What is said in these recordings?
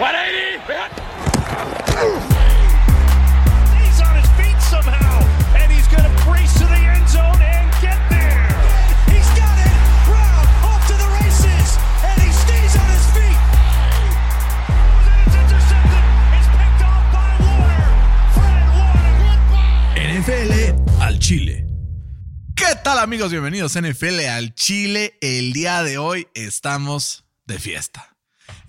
He's on his feet somehow, and he's going to brace to the end zone and get there. He's got it. Brown off to the races, and he stays on his feet. It's intercepted. It's picked off by Warner. Fred Warner. NFL al Chile. ¿Qué tal amigos? Bienvenidos a NFL al Chile. El día de hoy estamos de fiesta.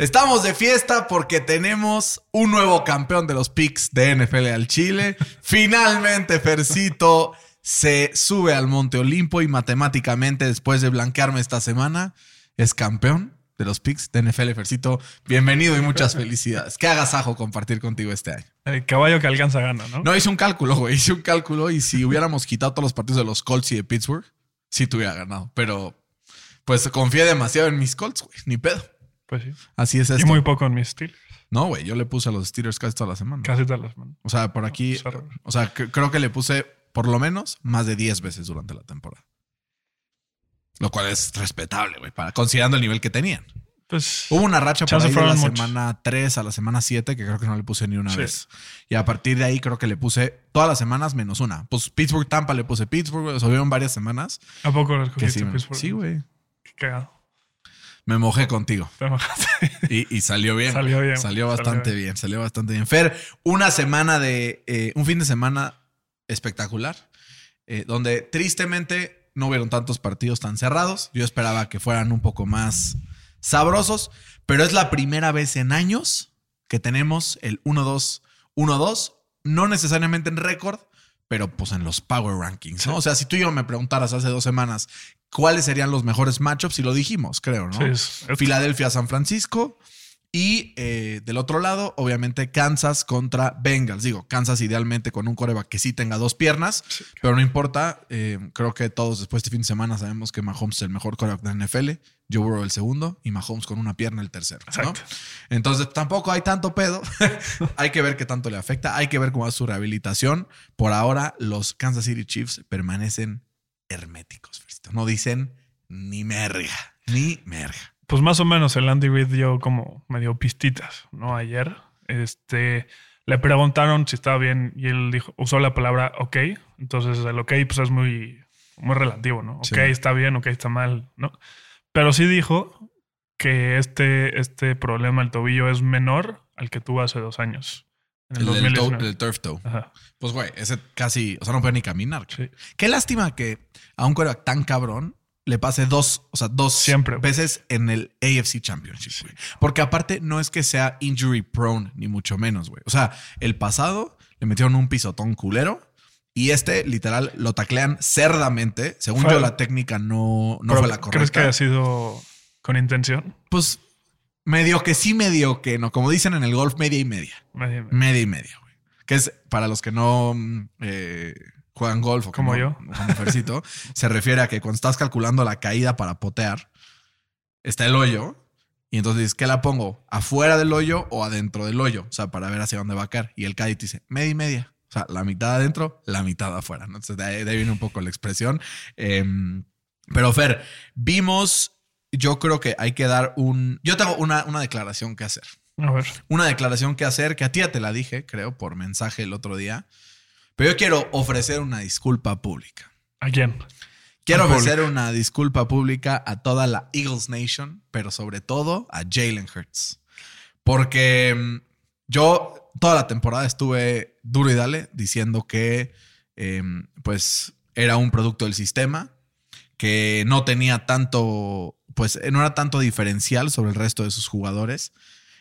Estamos de fiesta porque tenemos un nuevo campeón de los picks de NFL al Chile. Finalmente, Fercito se sube al Monte Olimpo y matemáticamente, después de blanquearme esta semana, es campeón de los picks de NFL. Fercito, bienvenido y muchas felicidades. Qué agasajo compartir contigo este año. El caballo que alcanza gana, ¿no? No, hice un cálculo, güey. Hice un cálculo y si hubiéramos quitado todos los partidos de los Colts y de Pittsburgh, sí te hubiera ganado. Pero pues confié demasiado en mis Colts, güey. Ni pedo. Pues sí. Así es Y esto. muy poco en mis Steelers. No, güey. Yo le puse a los Steelers casi toda la semana. Casi todas las manos. O sea, por aquí. Cerro. O sea, cre- creo que le puse por lo menos más de 10 veces durante la temporada. Lo cual es respetable, güey, para considerando el nivel que tenían. Pues Hubo una racha por ahí de la muchos. semana 3 a la semana 7 que creo que no le puse ni una Sí. vez. Y a partir de ahí creo que le puse todas las semanas menos una. Pues Pittsburgh Tampa le puse Pittsburgh, o sea, varias semanas ¿a poco lo escogiste sí, Pittsburgh? sí, güey. Qué cagado. Me mojé contigo. Te enojaste. Y, y salió bien. Salió bien, Salió salió bastante bien. bien. Salió bastante bien. Fer, una semana de. eh, un fin de semana espectacular. eh, donde tristemente no hubieron tantos partidos tan cerrados. Yo esperaba que fueran un poco más sabrosos. Pero es la primera vez en años que tenemos el 1-2, 1-2. No necesariamente en récord, pero pues en los Power Rankings. ¿no? O sea, si tú y yo me preguntaras hace dos semanas cuáles serían los mejores matchups, y lo dijimos, creo, ¿no? Sí, es- es- Filadelfia, San Francisco. Y eh, del otro lado, obviamente, Kansas contra Bengals. Digo, Kansas idealmente con un coreback que sí tenga dos piernas, pero no importa. Eh, creo que todos después de este fin de semana sabemos que Mahomes es el mejor coreback de la NFL, Joe Burrow el segundo y Mahomes con una pierna el tercero. ¿no? Entonces tampoco hay tanto pedo. hay que ver qué tanto le afecta. Hay que ver cómo va su rehabilitación. Por ahora, los Kansas City Chiefs permanecen herméticos. No dicen ni merga, ni merga. Pues más o menos el Andy Reid dio como medio pistitas, ¿no? Ayer. Este. Le preguntaron si estaba bien y él dijo, usó la palabra ok. Entonces el ok pues es muy, muy relativo, ¿no? Ok, Sí. está bien, ok, está mal, ¿no? Pero sí dijo que este, este problema del tobillo es menor al que tuvo hace dos años. En el, El, del toe- 2019. el turf toe. Ajá, Pues, güey, ese casi, o sea, no puede ni caminar. sí. Qué lástima que a un coreback tan cabrón le pase dos, o sea, dos Siempre, veces en el AFC Championship. Porque aparte no es que sea injury prone, ni mucho menos, güey. O sea, el pasado le metieron un pisotón culero. Y este, literal, lo taclean cerdamente. Según Fue- yo, la técnica no, no fue la correcta. ¿Crees que haya sido con intención? Pues medio que sí, medio que no. Como dicen en el golf, media y media. Medio- Media y media, güey. Que es para los que no mm, eh, juegan golf o Como no- yo. como se refiere a que cuando estás calculando la caída para potear, está el hoyo. Y entonces dices, ¿qué la pongo? ¿Afuera del hoyo o adentro del hoyo? O sea, para ver hacia dónde va a caer. Y el caddy te dice, media y media. O sea, la mitad adentro, la mitad afuera. ¿no? Entonces, de ahí, de ahí viene un poco la expresión. Em, pero, Fer, vimos, yo creo que hay que dar un... Yo tengo una, una declaración que hacer A ver. una declaración que hacer, que a ti ya te la dije, creo, por mensaje el otro día. Pero yo quiero ofrecer una disculpa pública. ¿A quién? Quiero ofrecer una disculpa pública a toda la Eagles Nation, pero sobre todo a Jalen Hurts. Porque mm, yo toda la temporada estuve duro y dale diciendo que eh, pues era un producto del sistema, que no tenía tanto, pues no era tanto diferencial sobre el resto de sus jugadores.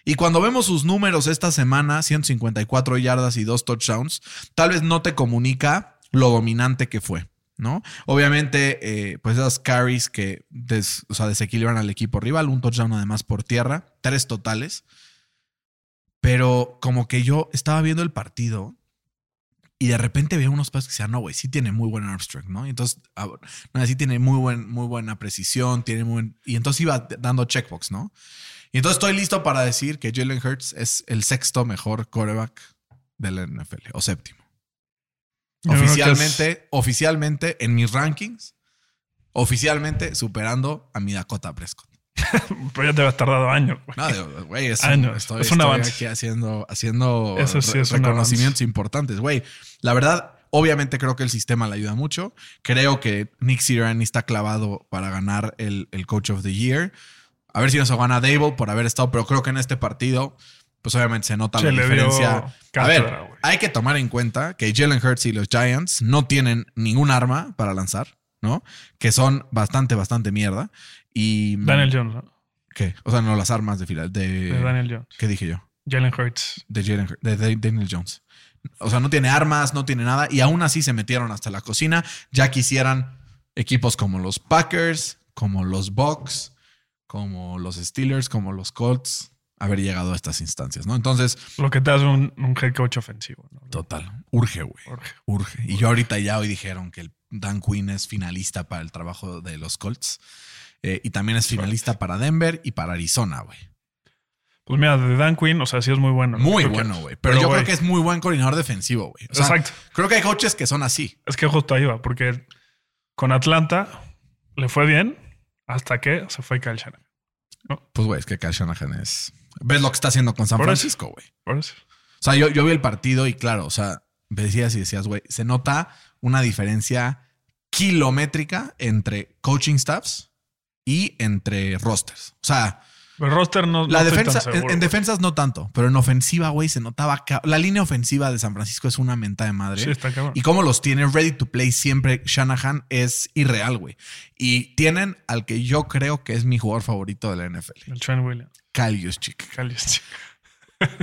Y cuando vemos sus números esta semana, 154 yardas y dos touchdowns, tal vez no te comunica lo dominante que fue, ¿no? Obviamente, eh, pues esas carries que o sea, desequilibran al equipo rival, un touchdown además por tierra, tres totales. Pero como que yo estaba viendo el partido y de repente veía unos pasos que decían, no, güey, sí tiene muy buen arm strength, ¿no? Y entonces, ah, no, sí tiene muy, buen, muy buena precisión, tiene muy buen- Y entonces iba dando checkbox, ¿no? Y entonces estoy listo para decir que Jalen Hurts es el sexto mejor quarterback de la NFL, o séptimo. Oficialmente, oficialmente en mis rankings, oficialmente superando a mi Dakota Prescott. Pero ya te has tardado años. güey. No, güey, es, un- Años. estoy, Es un estoy avance. aquí haciendo, haciendo Eso sí re- es un reconocimientos importantes, güey. La verdad, obviamente creo que el sistema le ayuda mucho. Creo que Nick Sirianni está clavado para ganar el, el Coach of the Year. A ver si nos gana Dable por haber estado, pero creo que en este partido, pues obviamente se nota Se la diferencia. A ver, hay que tomar en cuenta que Jalen Hurts y los Giants no tienen ningún arma para lanzar, ¿no? Que son bastante, bastante mierda. Y Daniel Jones, ¿no? ¿Qué? O sea, no las armas de final. De, De Daniel Jones. ¿Qué dije yo? Jalen Hurts. De, Jalen de Daniel Jones. O sea, no tiene armas, no tiene nada. Y aún así se metieron hasta la cocina. Ya quisieran equipos como los Packers, como los Bucks, como los Steelers, como los Colts, haber llegado a estas instancias, ¿no? Entonces, Lo que te hace un, un head coach ofensivo. ¿no? total, urge, güey. Jorge. Urge. Y yo ahorita ya hoy dijeron que el Dan Quinn es finalista para el trabajo de los Colts. Eh, y también es finalista para Denver y para Arizona, güey. Pues mira, de Dan Quinn, o sea, sí es muy bueno. ¿no? Muy bueno, güey. Pero, yo creo que es muy buen coordinador defensivo, güey. O sea, Exacto. Creo que hay coaches que son así. Es que justo ahí va, porque con Atlanta le fue bien hasta que se fue Kyle Shanahan. Pues, güey, es que Kyle Shanahan es. ¿Ves lo que está haciendo con San Por. Francisco, güey? Por eso. O sea, yo, yo vi el partido y claro, o sea, decías y decías, güey, se nota una diferencia kilométrica entre coaching staffs y entre rosters. O sea, El roster no. la no defensa, en, defensas no tanto, pero en ofensiva, güey, se notaba. La línea ofensiva de San Francisco es una menta de madre. Sí, está cabrón. Y cómo los tiene ready to play siempre Shanahan es irreal, güey. Y tienen al que yo creo que es mi jugador favorito de la NFL, El Trent Williams. Kyle Juszczyk.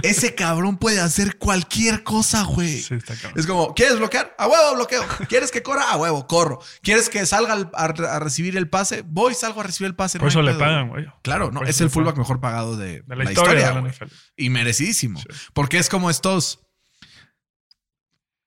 Ese cabrón puede hacer cualquier cosa, güey. Sí, está cabrón. Es como, ¿quieres bloquear? A huevo, bloqueo. ¿Quieres que corra? A huevo, corro. ¿Quieres que salga al- a, a recibir el pase? Voy, salgo a recibir el pase. Por no eso le pedo, pagan, güey. Claro, no, es el pagan. fullback mejor pagado de, De la, historia, de la güey. NFL. Y merecidísimo. Sí. Porque es como estos.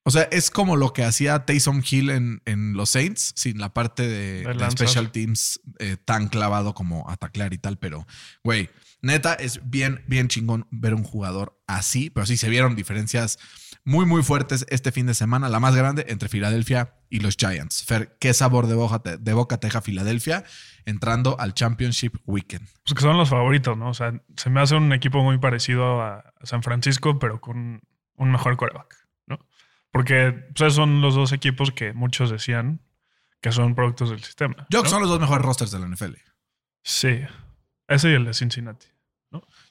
O sea, es como lo que hacía Taysom Hill en, en los Saints, sin la parte de, De special teams eh, tan clavado como a y tal. Pero, güey, neta, es bien, bien chingón ver un jugador así. Pero sí se vieron diferencias muy, muy fuertes este fin de semana. La más grande entre Filadelfia y los Giants. Fer, ¿qué sabor de boca te, de boca te deja Filadelfia entrando al Championship Weekend? Pues que son los favoritos, ¿no? O sea, se me hace un equipo muy parecido a San Francisco, pero con un mejor quarterback, ¿no? Porque pues, son los dos equipos que muchos decían que son productos del sistema. Yo creo ¿no? que son los dos mejores rosters de la NFL. Sí. Ese y el de Cincinnati.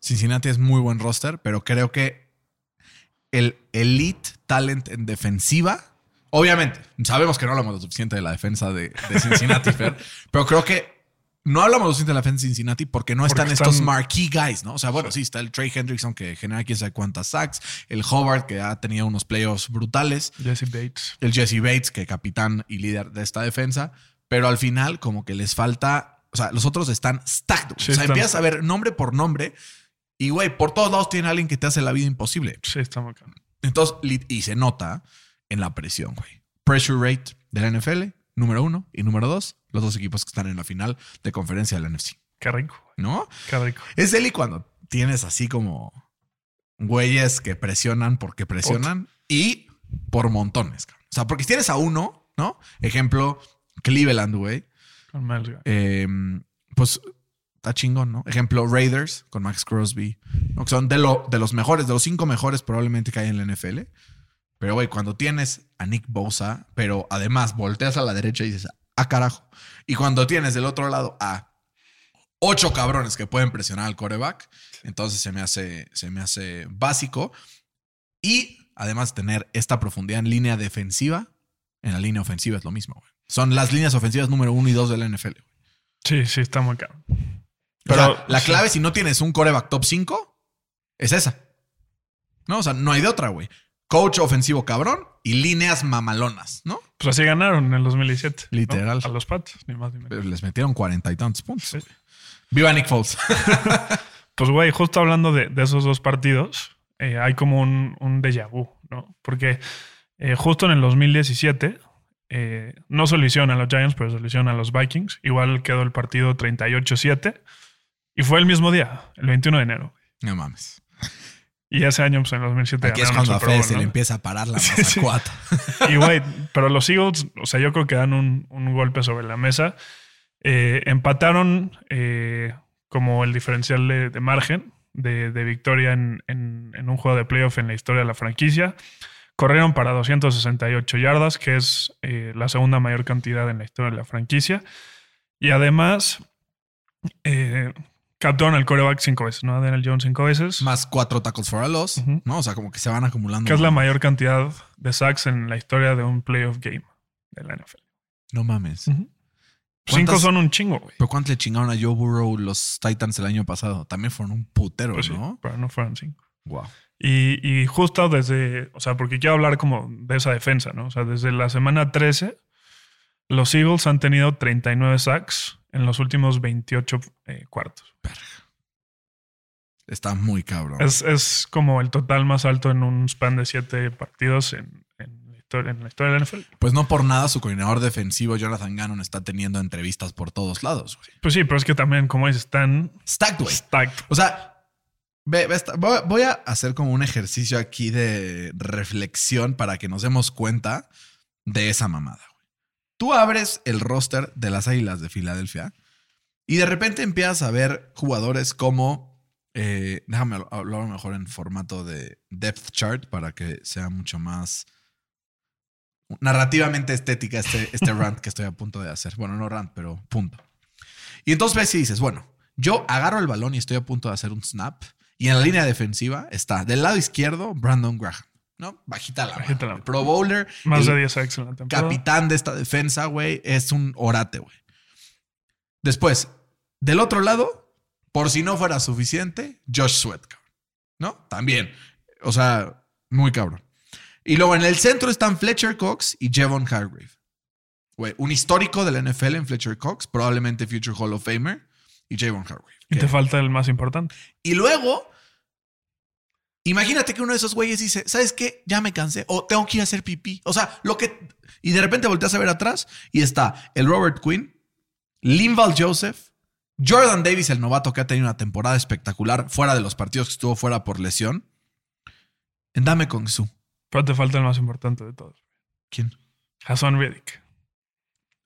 Cincinnati es muy buen roster, pero creo que el elite talent en defensiva, obviamente, sabemos que no hablamos lo suficiente de la defensa de, de Cincinnati, Fer, pero creo que no hablamos lo suficiente de la defensa de Cincinnati porque no están estos marquee guys, ¿no? O sea, bueno, sí, está el Trey Hendrickson que genera quién sabe cuántas sacks, el Howard que ha tenido unos playoffs brutales, Jesse Bates. el Jesse Bates, que capitán y líder de esta defensa, pero al final como que les falta, o sea, los otros están stacked. Sí, o sea, están- empiezas a ver nombre por nombre y, güey, por todos lados tiene alguien que te hace la vida imposible. Sí, está cabrón. Entonces, y se nota en la presión, güey. Pressure rate de la NFL, número uno y número dos, los dos equipos que están en la final de conferencia de la NFC, Qué rico, güey. ¿no? Qué rico. Es y cuando tienes así como güeyes que presionan porque presionan y por montones. cabrón. O sea, porque si tienes a uno, ¿no? Ejemplo, Cleveland, güey. Eh, pues está chingón, ¿no? Ejemplo, Raiders con Max Crosby, que son de, lo, de los mejores, de los cinco mejores probablemente que hay en la NFL. Pero, güey, cuando tienes a Nick Bosa, pero además volteas a la derecha y dices, ah, carajo. Y cuando tienes del otro lado a ocho cabrones que pueden presionar al coreback, entonces se me hace, se me hace básico. Y además tener esta profundidad en línea defensiva, en la línea ofensiva es lo mismo, güey. Son las líneas ofensivas número uno y dos de la NFL. güey. Sí, sí, está muy cabrón. O Pero sea, la sí. clave si no tienes un coreback top 5 es esa. No, o sea, no hay de otra, güey. Coach ofensivo cabrón y líneas mamalonas, ¿no? Pues así ganaron en el 2017. ¿no? Literal. A los Pats, ni más ni menos. Pero Les metieron cuarenta y tantos puntos. Sí. Viva Nick Foles. Pues, güey, justo hablando de, de esos dos partidos, eh, hay como un, un déjà vu, ¿no? Porque eh, justo en el 2017, eh, no a los Giants, pero a los Vikings. Igual quedó el partido 38-7. Y fue el mismo día, el 21 de enero. no mames. Y ese año, pues en el 2007 Aquí es cuando a Fede se ¿no? le empieza a parar la Sí, masa sí. cuata. Y güey, pero los Eagles, o sea, yo creo que dan un, un golpe sobre la mesa. Eh, empataron eh, como el diferencial de, de margen de, de victoria en, en- en un juego de playoff en la historia de la franquicia. Corrieron para 268 yardas, que es eh, la segunda mayor cantidad en la historia de la franquicia. Y además, eh, capturaron al coreback cinco veces, ¿no? A Daniel Jones cinco veces. Más cuatro tacos for a loss. ¿no? O sea, como que se van acumulando. que es la mayor cantidad de sacks en la historia de un playoff game de la NFL. No mames. Cinco ¿Cuántas- son un chingo, güey. ¿Pero cuánto le chingaron a Joe Burrow los Titans el año pasado? También fueron un putero, Pues sí, ¿no? pero no fueron cinco. Wow. Y, y justo desde, o sea, porque quiero hablar como de esa defensa, ¿no? O sea, desde la semana 13, los Eagles han tenido 39 sacks en los últimos 28 eh, cuartos. Está muy cabrón. Es, es como el total más alto en un span de 7 partidos en, en la historia, en la historia de la NFL. Pues no por nada su coordinador defensivo, Jonathan Gannon, está teniendo entrevistas por todos lados, güey. Pues sí, pero es que también, como dices, están Stacked, güey. stacked. O sea, voy a hacer como un ejercicio aquí de reflexión para que nos demos cuenta de esa mamada. Tú abres el roster de las Águilas de Filadelfia y de repente empiezas a ver jugadores como, eh, déjame habl- hablar mejor en formato de depth chart para que sea mucho más narrativamente estética este, este rant que estoy a punto de hacer. Bueno, no rant, pero punto. Y entonces ves y dices, bueno, yo agarro el balón y estoy a punto de hacer un snap. Y en la línea defensiva está del lado izquierdo Brandon Graham, ¿no? Bajita la, Bajita mano, la- Pro Bowler. Más de 10 sacks en la temporada. capitán de esta defensa, güey. Es un orate, güey. Después, del otro lado, por si no fuera suficiente, Josh Sweat, cabrón. ¿no? También. O sea, muy cabrón. Y luego en el centro están Fletcher Cox y Jevon Hargrave. Güey, un histórico del NFL en Fletcher Cox, probablemente Future Hall of Famer, y Javon Hargrave. Y te falta el más importante. y luego, imagínate que uno de esos güeyes dice, ¿sabes qué? Ya me cansé. O tengo que ir a hacer pipí. O sea, lo que... Y de repente volteas a ver atrás y está el Robert Quinn, Linval Joseph, Jordan Davis, el novato que ha tenido una temporada espectacular fuera de los partidos que estuvo fuera por lesión. En Dame Kong Su. Pero te falta el más importante de todos. ¿Quién? Hassan Reddick.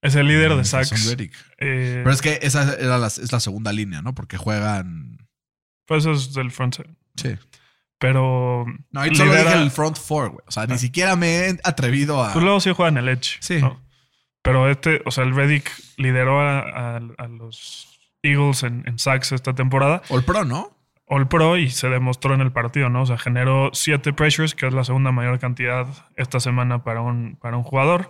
Es el líder de Mm, Jason sacks. Eh, Pero es que esa era la, es la segunda línea, ¿no? Porque juegan... pues eso es del front seven. Sí. Pero. No, ahí solo lidera- dije el front four, güey. O sea, ni siquiera me he atrevido a... Pues luego sí juega en el Edge. Sí. ¿no? Pero este, o sea, el Reddick lideró a, a- a los Eagles en, en sacks esta temporada. All Pro, ¿no? All Pro y se demostró en el partido, ¿no? O sea, generó siete pressures, que es la segunda mayor cantidad esta semana para un, para un jugador.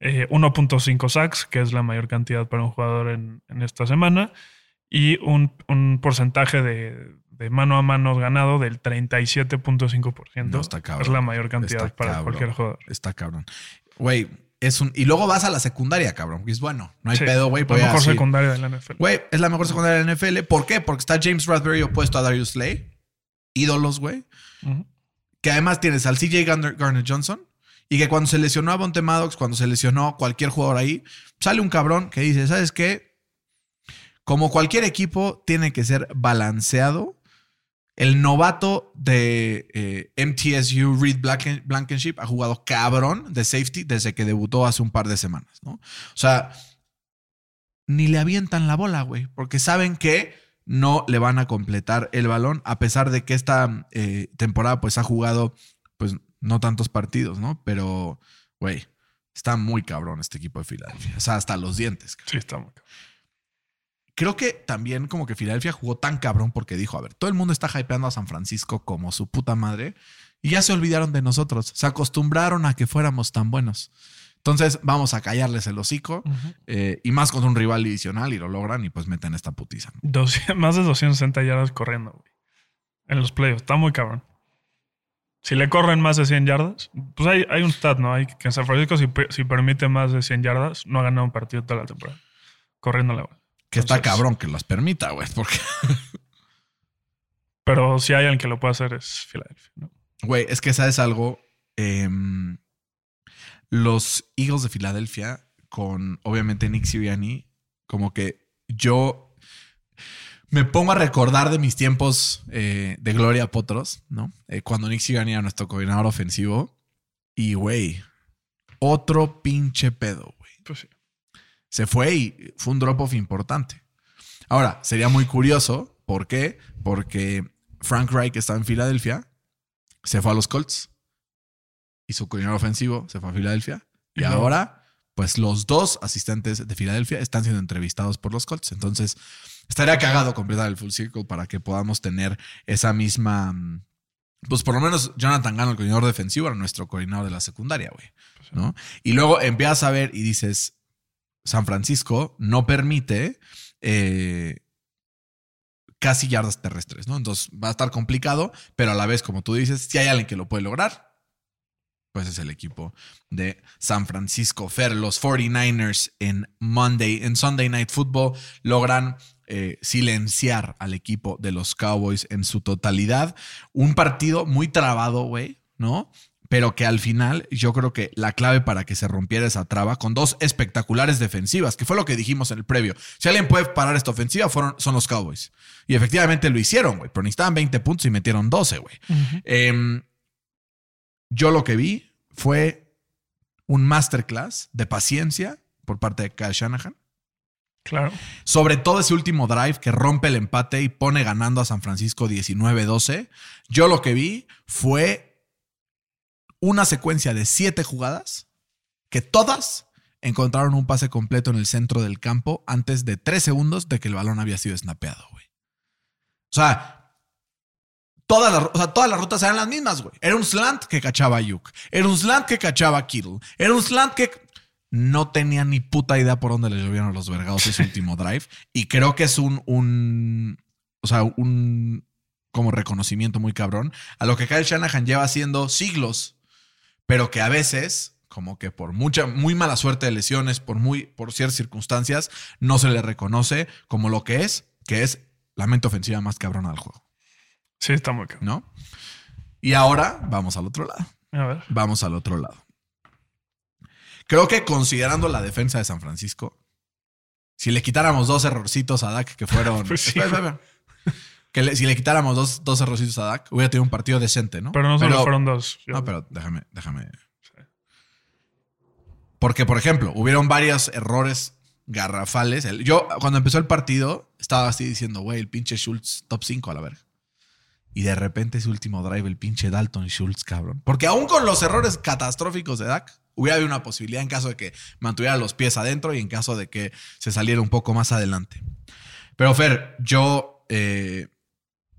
Eh, 1.5 sacks, que es la mayor cantidad para un jugador en, en esta semana. Y un, un porcentaje de, de mano a mano ganado del 37.5%. No, está cabrón. Es la mayor cantidad Está para cabrón. cualquier jugador. Está cabrón. Güey, es un. Y luego vas a la secundaria, cabrón. es bueno. No hay Sí, pedo, güey. La mejor secundaria de la NFL. Güey, es la mejor secundaria de la NFL. ¿Por qué? Porque está James Bradbury opuesto a Darius Slay. Ídolos, güey. Que además tienes al CJ Garner, Garner Johnson. Y que cuando se lesionó a Bonte Maddox, cuando se lesionó cualquier jugador ahí, sale un cabrón que dice: ¿Sabes qué? Como cualquier equipo, tiene que ser balanceado. El novato de eh, MTSU, Reed Blanken- Blankenship, ha jugado cabrón de safety desde que debutó hace un par de semanas, ¿no? O sea, ni le avientan la bola, güey, porque saben que no le van a completar el balón, a pesar de que esta eh, temporada pues ha jugado pues no tantos partidos, ¿no? Pero, güey, está muy cabrón este equipo de Filadelfia. O sea, hasta los dientes. cabrón. Sí, está muy cabrón. Creo que también como que Filadelfia jugó tan cabrón porque dijo, a ver, todo el mundo está hypeando a San Francisco como su puta madre y ya se olvidaron de nosotros. Se acostumbraron a que fuéramos tan buenos. Entonces vamos a callarles el hocico eh, y más con un rival divisional y lo logran y pues meten esta putiza. ¿no? 200 más de 260 yardas corriendo, güey. En los playoffs. Está muy cabrón. Si le corren más de 100 yardas, pues hay, hay un stat, ¿no? Hay que en San Francisco, si, si permite más de 100 yardas, no ha ganado un partido toda la temporada. Corriendo la bola. Que está cabrón que las permita, güey, porque, Pero si hay alguien que lo puede hacer es Filadelfia, ¿no? güey, es que sabes algo, Em, los Eagles de Filadelfia con obviamente Nick Sirianni, como que yo me pongo a recordar de mis tiempos eh, de Gloria Potros, ¿no? Eh, cuando Nick Sirianni era nuestro coordinador ofensivo. Y, güey, otro pinche pedo, güey. Pues sí. Se fue y fue un drop-off importante. Ahora, sería muy curioso. ¿Por qué? Porque Frank Reich está en Filadelfia, se fue a los Colts y su coordinador ofensivo se fue a Filadelfia. Y ahora, pues los dos asistentes de Filadelfia están siendo entrevistados por los Colts. Entonces, estaría cagado completar el full circle para que podamos tener esa misma. mm, Pues por lo menos Jonathan Gano, el coordinador defensivo, era nuestro coordinador de la secundaria, güey. ¿no? Y luego empiezas a ver y dices: San Francisco no permite eh, casi yardas terrestres, ¿no? Entonces va a estar complicado, pero a la vez, como tú dices, si hay alguien que lo puede lograr, pues es el equipo de San Francisco. Fer, los 49ers en Monday, en Sunday Night Football, logran eh, silenciar al equipo de los Cowboys en su totalidad. Un partido muy trabado, güey, ¿no? Pero que al final yo creo que la clave para que se rompiera esa traba con dos espectaculares defensivas, que fue lo que dijimos en el previo. Si alguien puede parar esta ofensiva, fueron, son los Cowboys. Y efectivamente lo hicieron, güey. Pero necesitaban 20 puntos y metieron 12, güey. Em, yo lo que vi fue un masterclass de paciencia por parte de Kyle Shanahan. Claro. Sobre todo ese último drive que rompe el empate y pone ganando a San Francisco 19-12. Yo lo que vi fue una secuencia de siete jugadas que todas encontraron un pase completo en el centro del campo antes de tres segundos de que el balón había sido snapeado, güey. O sea, todas las, o sea, todas las rutas eran las mismas, güey. Era un slant que cachaba Ayuk. Era un slant que cachaba Kittle. Era un slant que no tenía ni puta idea por dónde le llovieron los vergados ese último drive. Y creo que es un, un, o sea, un como reconocimiento muy cabrón a lo que Kyle Shanahan lleva haciendo siglos, pero que a veces, como que por mucha, muy mala suerte de lesiones, por muy, por ciertas circunstancias, no se le reconoce como lo que es, que es la mente ofensiva más cabrona del juego, Sí, está muy cabrón. ¿no? Y ahora vamos al otro lado. A ver. Vamos al otro lado. Creo que considerando la defensa de San Francisco, si le quitáramos dos errorcitos a Dak que fueron. Pues sí. Espera, espera, espera. Que le- si le quitáramos dos, dos errorcitos a Dak, hubiera tenido un partido decente, ¿no? Pero no solo fueron dos. Yo- No, pero déjame, déjame. Porque, por ejemplo, hubieron varios errores garrafales. Yo, cuando empezó el partido, estaba así diciendo, güey, el pinche Schultz top 5 a la verga. Y de repente ese último drive, el pinche Dalton Schultz, cabrón. Porque aún con los errores catastróficos de Dak, hubiera habido una posibilidad en caso de que mantuviera los pies adentro y en caso de que se saliera un poco más adelante. Pero Fer, yo eh,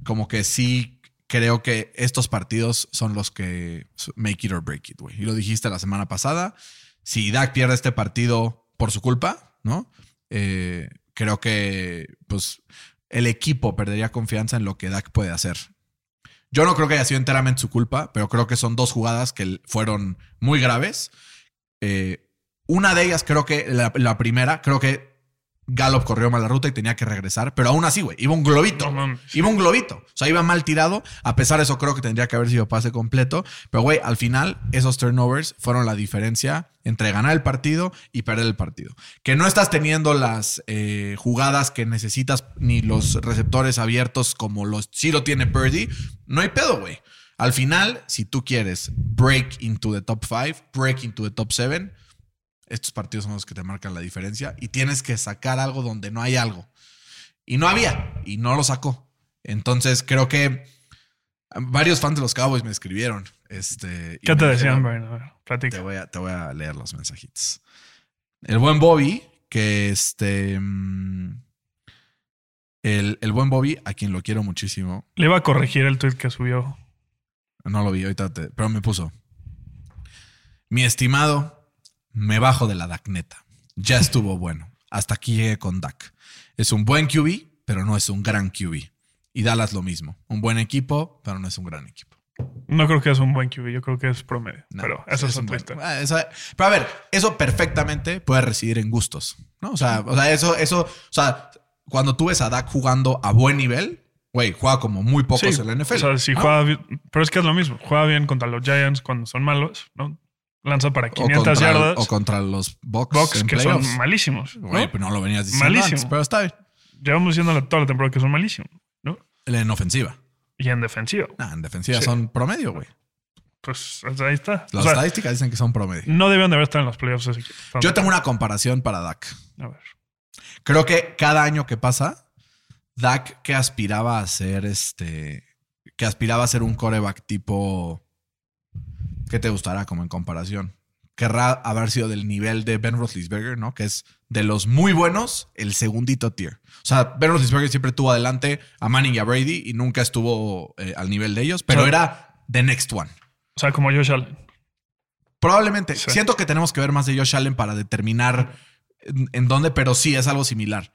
como que sí creo que estos partidos son los que make it or break it, güey. Y lo dijiste la semana pasada. Si Dak pierde este partido por su culpa, ¿no? Eh, creo que pues el equipo perdería confianza en lo que Dak puede hacer. Yo no creo que haya sido enteramente su culpa, pero creo que son dos jugadas que fueron muy graves. Eh, una de ellas, creo que la, la primera, creo que Gallup corrió mal la ruta y tenía que regresar, pero aún así, güey, iba un globito. No. Iba un globito. O sea, iba mal tirado. A pesar de eso, creo que tendría que haber sido pase completo. Pero, güey, al final, esos turnovers fueron la diferencia entre ganar el partido y perder el partido. Que no estás teniendo las eh, jugadas que necesitas ni los receptores abiertos como los sí lo tiene Purdy. No hay pedo, güey. Al final, si tú quieres break into the top 5, break into the top 7, estos partidos son los que te marcan la diferencia y tienes que sacar algo donde no hay algo. Y no había, y no lo sacó. Entonces creo que varios fans de los Cowboys me escribieron. Este, ¿Qué te decían, Brian? Te voy, a, te voy a leer los mensajitos. El buen Bobby, que este... mm, El, el buen Bobby, a quien lo quiero muchísimo, Le iba a corregir el tweet que subió. no lo vi ahorita, te- pero me puso. Mi estimado, me bajo de la DAC neta. Ya estuvo bueno. Hasta aquí llegué con DAC. Es un buen QB, pero no es un gran QB. Y Dallas lo mismo. Un buen equipo, pero no es un gran equipo. No creo que es un buen QB, yo creo que es promedio. No, pero eso es, un buen- historia. Ah, eso- pero a ver, eso perfectamente puede residir en gustos, ¿no? O sea, o sea, eso, eso, o sea, cuando tú ves a Dak jugando a buen nivel, güey, juega como muy pocos Sí, en la NFL. O sea, si ¿no? juega bien- pero es que es lo mismo. Juega bien contra los Giants cuando son malos, ¿no? Lanza para o 500 contra, yardas. o contra los Bucks, Bucks que playoffs. son malísimos. ¿no? Güey, pero no lo venías diciendo Malísimo. antes, pero está bien. Llevamos diciendo toda la temporada que son malísimos, ¿no? En ofensiva. Y en defensiva. Nah, en defensiva Sí. son promedio, güey. Pues ahí está. Las O sea, estadísticas dicen que son promedio. no debían de haber estado en los playoffs. Yo tengo una comparación para Dak. A ver. Creo que cada año que pasa, Dak que aspiraba a ser este. Que aspiraba a ser un coreback tipo. ¿Qué te gustará como en comparación? Querrá haber sido del nivel de Ben Roethlisberger, ¿no? Que es de los muy buenos, el segundito tier. O sea, Ben Roethlisberger siempre tuvo adelante a Manning y a Brady y nunca estuvo eh, al nivel de ellos, pero era the next one. O sea, como Josh Allen. Probablemente. Sí. Siento que tenemos que ver más de Josh Allen para determinar en, en dónde, pero sí es algo similar.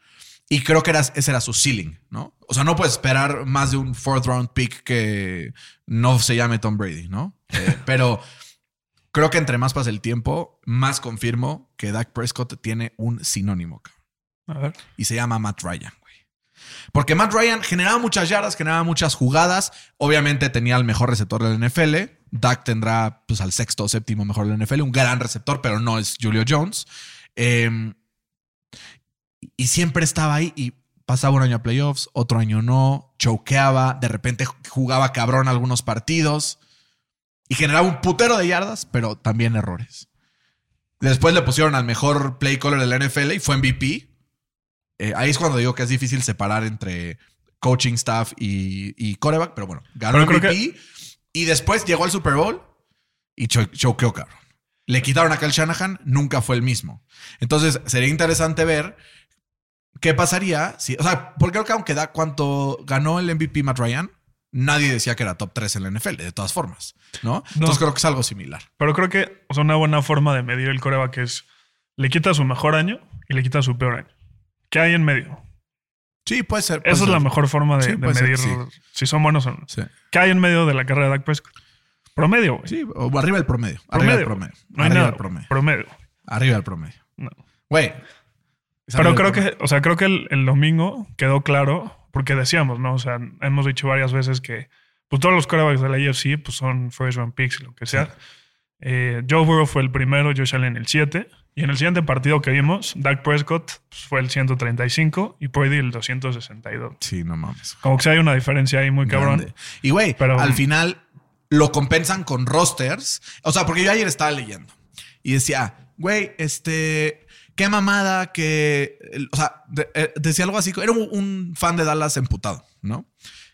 Y creo que era, ese era su ceiling, ¿no? O sea, no puedes esperar más de un fourth round pick que no se llame Tom Brady, ¿no? Eh, pero creo que entre más pasa el tiempo, más confirmo que Dak Prescott tiene un sinónimo. A ver. Y se llama Matt Ryan, güey. Porque Matt Ryan generaba muchas yardas, generaba muchas jugadas. Obviamente tenía el mejor receptor de la NFL. Dak tendrá pues, al sexto o séptimo mejor de la NFL. Un gran receptor, pero no es Julio Jones. Eh, y siempre estaba ahí y pasaba un año a playoffs, otro año no, choqueaba, de repente jugaba cabrón algunos partidos y generaba un putero de yardas, pero también errores. Después le pusieron al mejor play caller de la NFL y fue MVP. Eh, ahí es cuando digo que es difícil separar entre coaching staff y, y quarterback, pero bueno, ganó Pero MVP y después llegó al Super Bowl y cho- choqueó, cabrón. Le quitaron a Kyle Shanahan, nunca fue el mismo. Entonces sería interesante ver qué pasaría si, o sea, porque creo que aunque da cuánto ganó el MVP Matt Ryan, nadie decía que era top 3 en la NFL, de todas formas, ¿no? Entonces creo que es algo similar. Pero creo que o sea, una buena forma de medir el coreback es le quita su mejor año y le quita su peor año. ¿Qué hay en medio? Sí, puede ser. puede Esa es la mejor forma de, Sí, de puede ser, medir sí. si son buenos o no. Sí. ¿Qué hay en medio de la carrera de Dak Prescott? Promedio, güey. Sí, o arriba del promedio. Arriba promedio. del promedio. No hay arriba nada. promedio. Promedio. Arriba del promedio. No. Güey. Pero creo que, o sea, creo que el, el domingo quedó claro, porque decíamos, ¿no? O sea, hemos dicho varias veces que pues, todos los corebacks de la UFC pues, son first round picks lo que sea. Eh, Joe Burrow fue el primero, Josh Allen el 7. Y en el siguiente partido que vimos, Dak Prescott pues, fue el 135 y Brady el 262. Sí, no mames. Como que sí hay una diferencia ahí muy cabrón. Grande. Y güey, Pero- al final lo compensan con rosters. O sea, porque yo ayer estaba leyendo y decía, güey, este, qué mamada que, o sea, de- eh, decía algo así, era un, un fan de Dallas emputado, ¿no?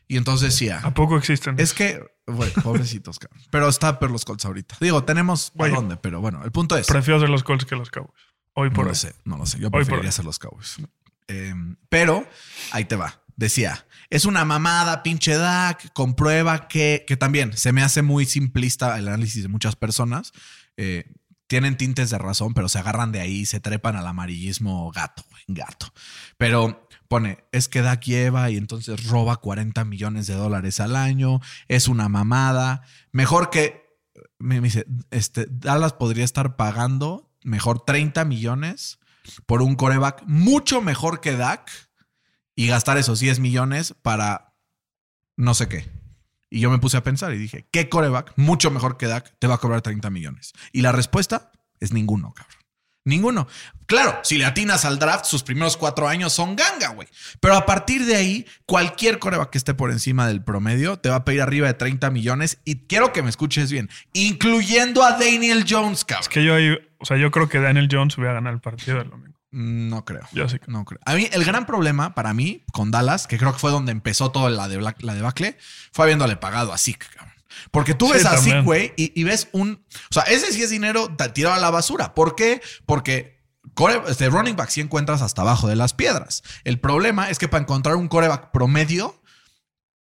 Y entonces decía, ¿A poco existen? es que, güey, pobrecitos, cabrón. Pero está por los Colts ahorita. Digo, tenemos por dónde, pero bueno, el punto es. Prefiero ser los Colts que los Cowboys. Hoy No por lo hoy. sé, no lo sé. Yo preferiría hoy. ser los Cowboys. Eh, pero ahí te va. Decía, es una mamada, pinche Dak, comprueba que, que también se me hace muy simplista el análisis de muchas personas. Eh, tienen tintes de razón, pero se agarran de ahí, se trepan al amarillismo gato, gato. Pero pone, es que Dak lleva y entonces roba 40 millones de dólares al año, es una mamada. Mejor que, me dice, este, Dallas podría estar pagando mejor 30 millones por un coreback mucho mejor que Dak y gastar esos 10 millones para no sé qué. Y yo me puse a pensar y dije, ¿qué coreback mucho mejor que Dak te va a cobrar 30 millones? Y la respuesta es ninguno, cabrón. Ninguno. Claro, si le atinas al draft, sus primeros cuatro años son ganga, güey. Pero a partir de ahí, cualquier coreback que esté por encima del promedio te va a pedir arriba de 30 millones. Y quiero que me escuches bien, incluyendo a Daniel Jones, cabrón. Es que yo ahí, o sea, yo creo que Daniel Jones voy a ganar el partido del domingo. No creo. Yo sí. No creo. A mí, el gran problema para mí con Dallas, que creo que fue donde empezó todo la, de Black- la debacle, fue habiéndole pagado a Zeke, cabrón. Porque tú Sí, ves a Zeke, güey, y, y ves un. O sea, ese sí es dinero tirado a la basura. ¿Por qué? Porque core- este running back sí encuentras hasta abajo de las piedras. El problema es que para encontrar un coreback promedio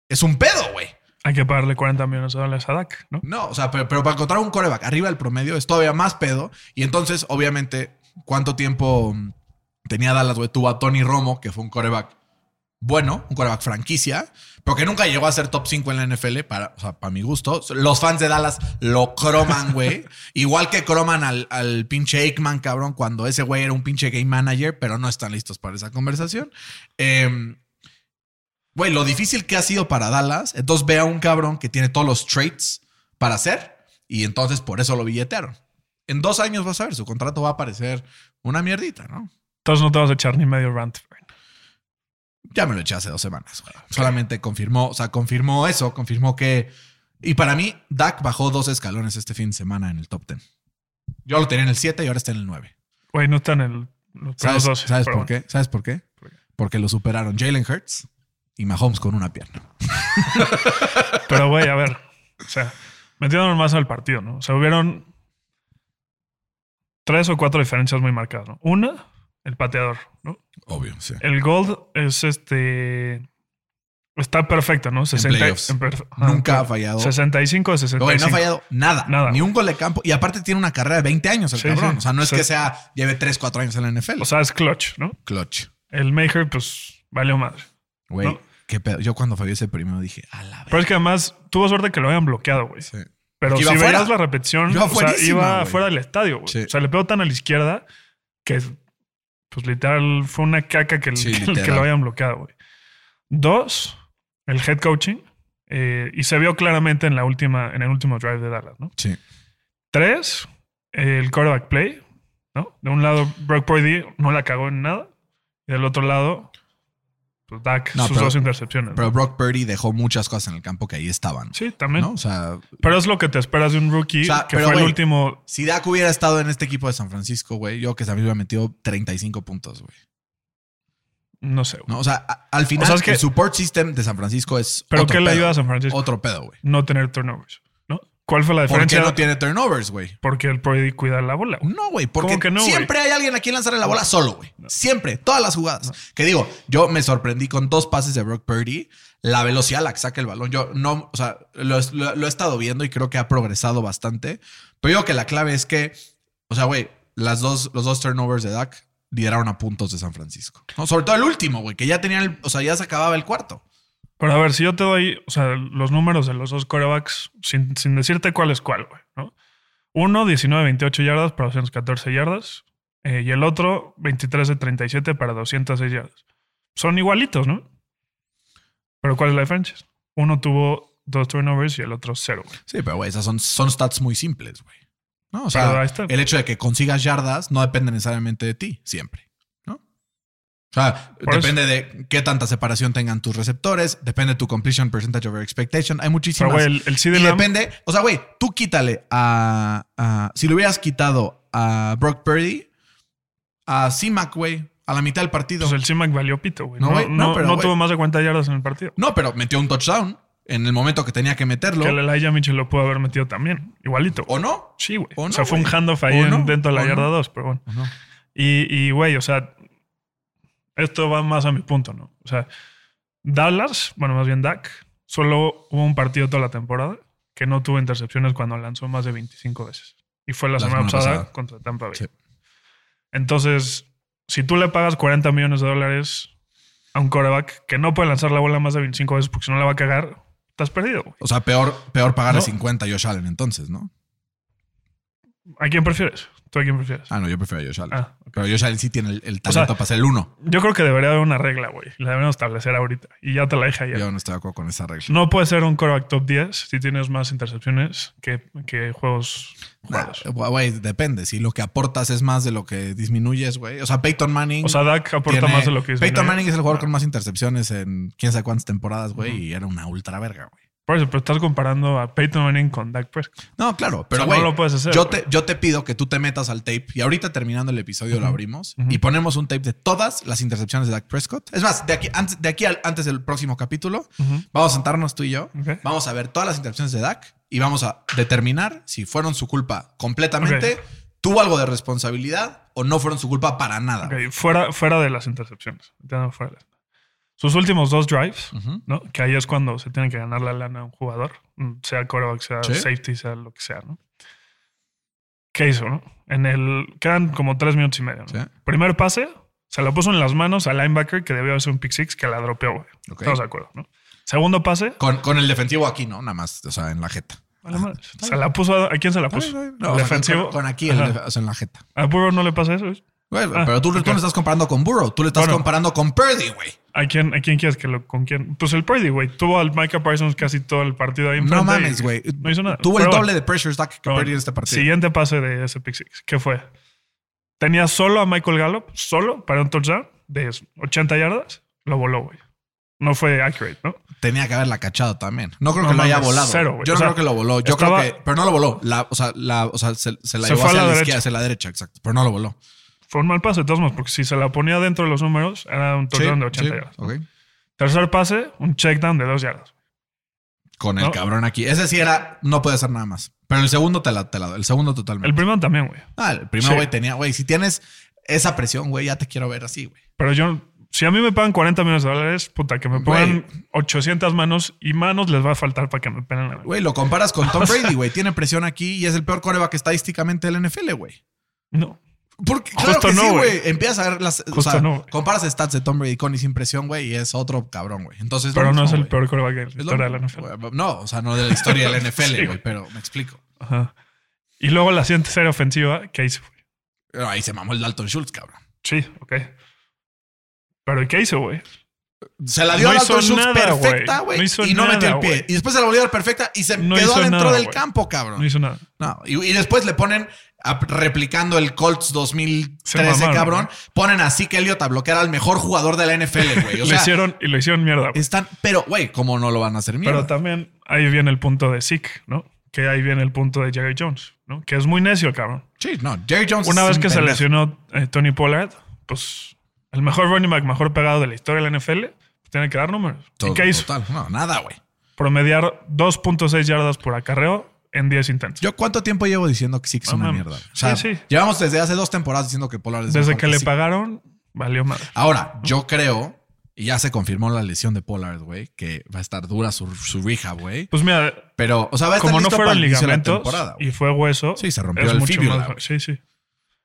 es un pedo, güey. Hay que pagarle 40 millones de dólares a Dak, ¿no? No, o sea, pero, pero para encontrar un coreback arriba del promedio es todavía más pedo. Y entonces, obviamente, ¿cuánto tiempo tenía Dallas, güey? Tuvo a Tony Romo, que fue un coreback bueno, un coreback franquicia, pero que nunca llegó a ser top 5 en la NFL, para, o sea, para mi gusto. Los fans de Dallas lo croman, güey. Igual que croman al, al pinche Aikman, cabrón, cuando ese güey era un pinche game manager, pero no están listos para esa conversación. Em, Güey, lo difícil que ha sido para Dallas. Entonces ve a un cabrón que tiene todos los traits para hacer y entonces por eso lo billetearon. En dos años vas a ver, su contrato va a parecer una mierdita, ¿no? Entonces no te vas a echar ni medio rant. Ya me lo eché hace dos semanas. güey. Solamente confirmó, o sea, confirmó eso, confirmó que. Y para mí, Dak bajó dos escalones este fin de semana en el top 10. Yo lo tenía en el 7 y ahora está en el 9. Güey, no están en el, los ¿Sabes, 12. ¿sabes pero por qué? ¿Sabes por qué? ¿Por qué? Porque lo superaron Jalen Hurts, y Mahomes con una pierna. Pero, güey, a ver. O sea, metiéndonos más al partido, ¿no? O sea, hubieron tres o cuatro diferencias muy marcadas, ¿no? Una, el pateador, ¿no? Obvio, sí. El gold es este. Está perfecto, ¿no? 60 playoffs. en perf- ah, Nunca ha fallado. 65 de 65. Güey, no ha fallado nada. Nada. Ni un gol de campo. Y aparte tiene una carrera de 20 años el Sí, cabrón. sí. O sea, no es Sí. que sea, lleve 3, 4 años en la NFL. O sea, es clutch, ¿no? Clutch. El Maker, pues, valió madre. Güey, No. qué pedo. Yo cuando falló ese primero dije, a la Pero es que además tuvo suerte que lo hayan bloqueado, güey. Sí. Pero si iba veías fuera. la repetición, Iba o sea, iba fuera del estadio. Sí. O sea, le pegó tan a la izquierda que, pues literal, fue una caca que, el- Sí, que el- literal. que lo hayan bloqueado, güey. Dos, el head coaching. eh, y se vio claramente en la última, en el último drive de Dallas, ¿no? Sí. Tres, el quarterback play, ¿no? De un lado, Brock Purdy no la cagó en nada. Y del otro lado, pues Dak, No, sus pero- dos intercepciones. ¿no? Pero Brock Purdy dejó muchas cosas en el campo que ahí estaban. sí, también. ¿no? O sea, Pero es lo que te esperas de un rookie O sea, que pero, fue el último. si Dak hubiera estado en este equipo de San Francisco, güey, yo que también hubiera metido 35 puntos, güey. No sé, güey. ¿No? O sea, a- al final, O sea, es que- el support system de San Francisco es. Pero otro ¿qué le pedo. ayuda a San Francisco? Otro pedo, güey. No tener turnovers, ¿no? ¿Cuál fue la ¿Por qué diferencia? no tiene turnovers, güey? Porque el Purdy cuida la bola. No, güey, porque ¿Cómo que no, güey? siempre hay alguien a quien lanzarle la bola solo, güey. Siempre, todas las jugadas. Que digo, yo me sorprendí con dos pases de Brock Purdy, la velocidad a la que saca el balón. Yo no, o sea, lo, lo- lo he estado viendo y creo que ha progresado bastante. Pero yo creo que la clave es que, o sea, güey, las dos, los dos turnovers de Dak lideraron a puntos de San Francisco. ¿no? Sobre todo el último, güey, que ya tenía el, o sea, ya se acababa el cuarto. Pero a ver, si yo te doy, o sea, los números de los dos corebacks, sin, sin decirte cuál es cuál, güey, ¿no? Uno, 19 28 yardas para 214 yardas. eh, y el otro, 23 de 37 para 206 yardas. Son igualitos, ¿no? Pero ¿cuál es la diferencia? Uno tuvo dos turnovers y el otro cero, güey. Sí, pero güey, esas son, son stats muy simples, güey. ¿No? O sea, está. el hecho de que consigas yardas no depende necesariamente de ti, siempre. O sea, Por depende de qué tanta separación tengan tus receptores, depende de tu completion percentage over expectation. Hay Pero, muchísimas. güey, el, el y depende, o sea, güey, tú quítale a, a- Si le hubieras quitado a Brock Purdy, a C-Mac, güey, a la mitad del partido. Pues el C-Mac valió pito, güey. No, No, güey, no, no, pero, no güey. tuvo más de 40 yardas en el partido. No, pero metió un touchdown en el momento que tenía que meterlo. Que el Elijah Mitchell lo pudo haber metido también. Igualito. ¿O no? Sí, güey. o sea, fue un handoff ahí en- dentro de la yarda no. 2, pero bueno. Y, güey, o sea, esto va más a mi punto, ¿no? O sea, Dallas, bueno, más bien Dak, solo hubo un partido toda la temporada que no tuvo intercepciones cuando lanzó más de 25 veces. Y fue la, La semana, semana pasada, pasada. contra Tampa Bay. Sí. Entonces, si tú le pagas 40 millones de dólares a un coreback que no puede lanzar la bola más de 25 veces porque si no la va a cagar, estás perdido, güey. O sea, peor, peor pagarle No. 50 a Josh Allen entonces, ¿no? ¿A quién prefieres? ¿Tú a quién prefieres? Ah, no, yo prefiero a Josh Allen. Ah. Pero Josh Allen sí tiene el, el O sea, talento para ser el uno. Yo creo que debería haber una regla, güey. La deberíamos establecer ahorita. Y ya te la dije ayer. Yo no estoy de acuerdo con esa regla. No puede ser un quarterback top 10 si tienes más intercepciones que, que juegos jugados. Güey, depende. Si lo que aportas es más de lo que disminuyes, güey. O sea, Peyton Manning. O sea, Dak aporta tiene- más de lo que es. Peyton Manning es el jugador No. con más intercepciones en quién sabe cuántas temporadas, güey. Y era una ultra verga, güey. Por eso, pero estás comparando a Peyton Manning con Dak Prescott. No, claro, pero sea, güey, no lo puedes hacer, yo, te, yo te pido que tú te metas al tape y ahorita terminando el episodio lo abrimos y ponemos un tape de todas las intercepciones de Dak Prescott. Es más, de aquí, antes, de aquí al, antes del próximo capítulo, vamos a sentarnos tú y yo, vamos a ver todas las intercepciones de Dak y vamos a determinar si fueron su culpa completamente, tuvo algo de responsabilidad o no fueron su culpa para nada. Ok, fuera, fuera de las intercepciones. Entiendo, fuera de- Sus últimos dos drives. ¿no? Que ahí es cuando se tiene que ganar la lana a un jugador, mm, sea quarterback, sea Sí. safety, sea lo que sea, ¿no? ¿Qué hizo, no? En el. Quedan como tres minutos y medio, ¿no? Sí. Primer pase, se lo puso en las manos al linebacker que debió hacer un pick six que la dropeó, güey. Ok. Estamos de acuerdo, ¿no? Segundo pase, Con, con el defensivo aquí, ¿no? Nada más, o sea, en la jeta. madre, se la puso a, ¿a quién se la puso? No, ¿Al o sea, con- defensivo. Con, con aquí, el Ajá. def- o sea, en la jeta. A Burrow no le pasa eso. Güey, Ah, pero tú, tú ok. lo estás comparando con Burrow. Tú le estás Bueno. comparando con Purdy, güey. ¿A quién, ¿A quién quieres que lo con quién? Pues el Purdy, güey. Tuvo al Micah Parsons casi todo el partido ahí No mames, güey. No hizo nada. Tuvo el Pero doble bueno, de pressure stack que pero Purdy en este partido. Siguiente pase de ese pick six. ¿Qué fue? Tenía solo a Michael Gallup, solo para un touchdown de 80 yardas. Lo voló, güey. No fue accurate, ¿no? Tenía que haberla cachado también. No creo No que lo haya volado. cero. Yo O no sea, creo que lo voló. Yo estaba- creo que. Pero no lo voló. La, o sea, la, o sea se, se la Se llevó hacia la la, izquierda, hacia la derecha, exacto. Pero no lo voló. Fue un mal pase de todos modos, porque si se la ponía dentro de los números, era un touchdown de 80 sí, yardas. Tercer pase, un check down de dos yardas. Con el No. cabrón aquí. Ese sí era, no puede hacer nada más. Pero el segundo te la, te la. El segundo totalmente. El primero también, güey. ah, el primero, Sí. güey, tenía, güey, si tienes esa presión, güey, ya te quiero ver así, güey. Pero yo, si a mí me pagan 40 millones de dólares, puta, que me pongan 800 manos y manos les va a faltar para que me peguen la Güey, lo comparas con Tom Brady, güey. Tiene presión aquí y es el peor coreback estadísticamente del NFL, güey. No. Porque Justo claro que no, sí, güey. Empiezas a ver las. o Justo sea, no, comparas stats de Tom Brady con y sin presión, güey, y es otro cabrón, güey. Entonces. Pero no es el peor coreback de la historia de la NFL. No, o sea, no de la historia de la NFL, güey, pero me explico. Ajá. Y luego la siguiente serie ofensiva, ¿qué hizo? güey? Pero ahí se mamó el Dalton Schultz, cabrón. Sí, ok. Pero ¿y qué hizo, güey? Se la dio No a Dalton Schultz nada, perfecta, güey. No y no metió el pie. Y después se la volvió a dar perfecta y se No quedó dentro nada, del campo, cabrón. No hizo nada. No, y, y después le ponen replicando el Colts 2013, Se mamaron, cabrón. ¿no? Ponen a Zeke Elliott a bloquear al mejor jugador de la NFL, güey. O lo hicieron y lo hicieron mierda. están, pero, güey, ¿cómo no lo van a hacer mierda? Pero también ahí viene el punto de Zeke, ¿no? Que ahí viene el punto de Jerry Jones, ¿no? Que es muy necio, cabrón. Sí, no, Jerry Jones. Una vez que se pendejo. lesionó eh, Tony Pollard, pues el mejor running back mejor pegado de la historia de la NFL, pues, tiene que dar números. Todo- ¿Y qué hizo? Total, no, nada, güey. Promediar 2.6 yardas por acarreo en 10 intentos. Yo, ¿cuánto tiempo llevo diciendo que Zeke es una mierda? O sea, Sí, sí. llevamos desde hace dos temporadas diciendo que Pollard es Desde mejor que le Zeke. pagaron, valió madre. Ahora, yo creo, y ya se confirmó la lesión de Pollard, güey, que va a estar dura su, su rehab, güey. Pues mira, Pero, o sea, va a estar como no listo fueron la ligamentos temporada, güey. y fue hueso, Sí, se rompió el güey. Sí, sí.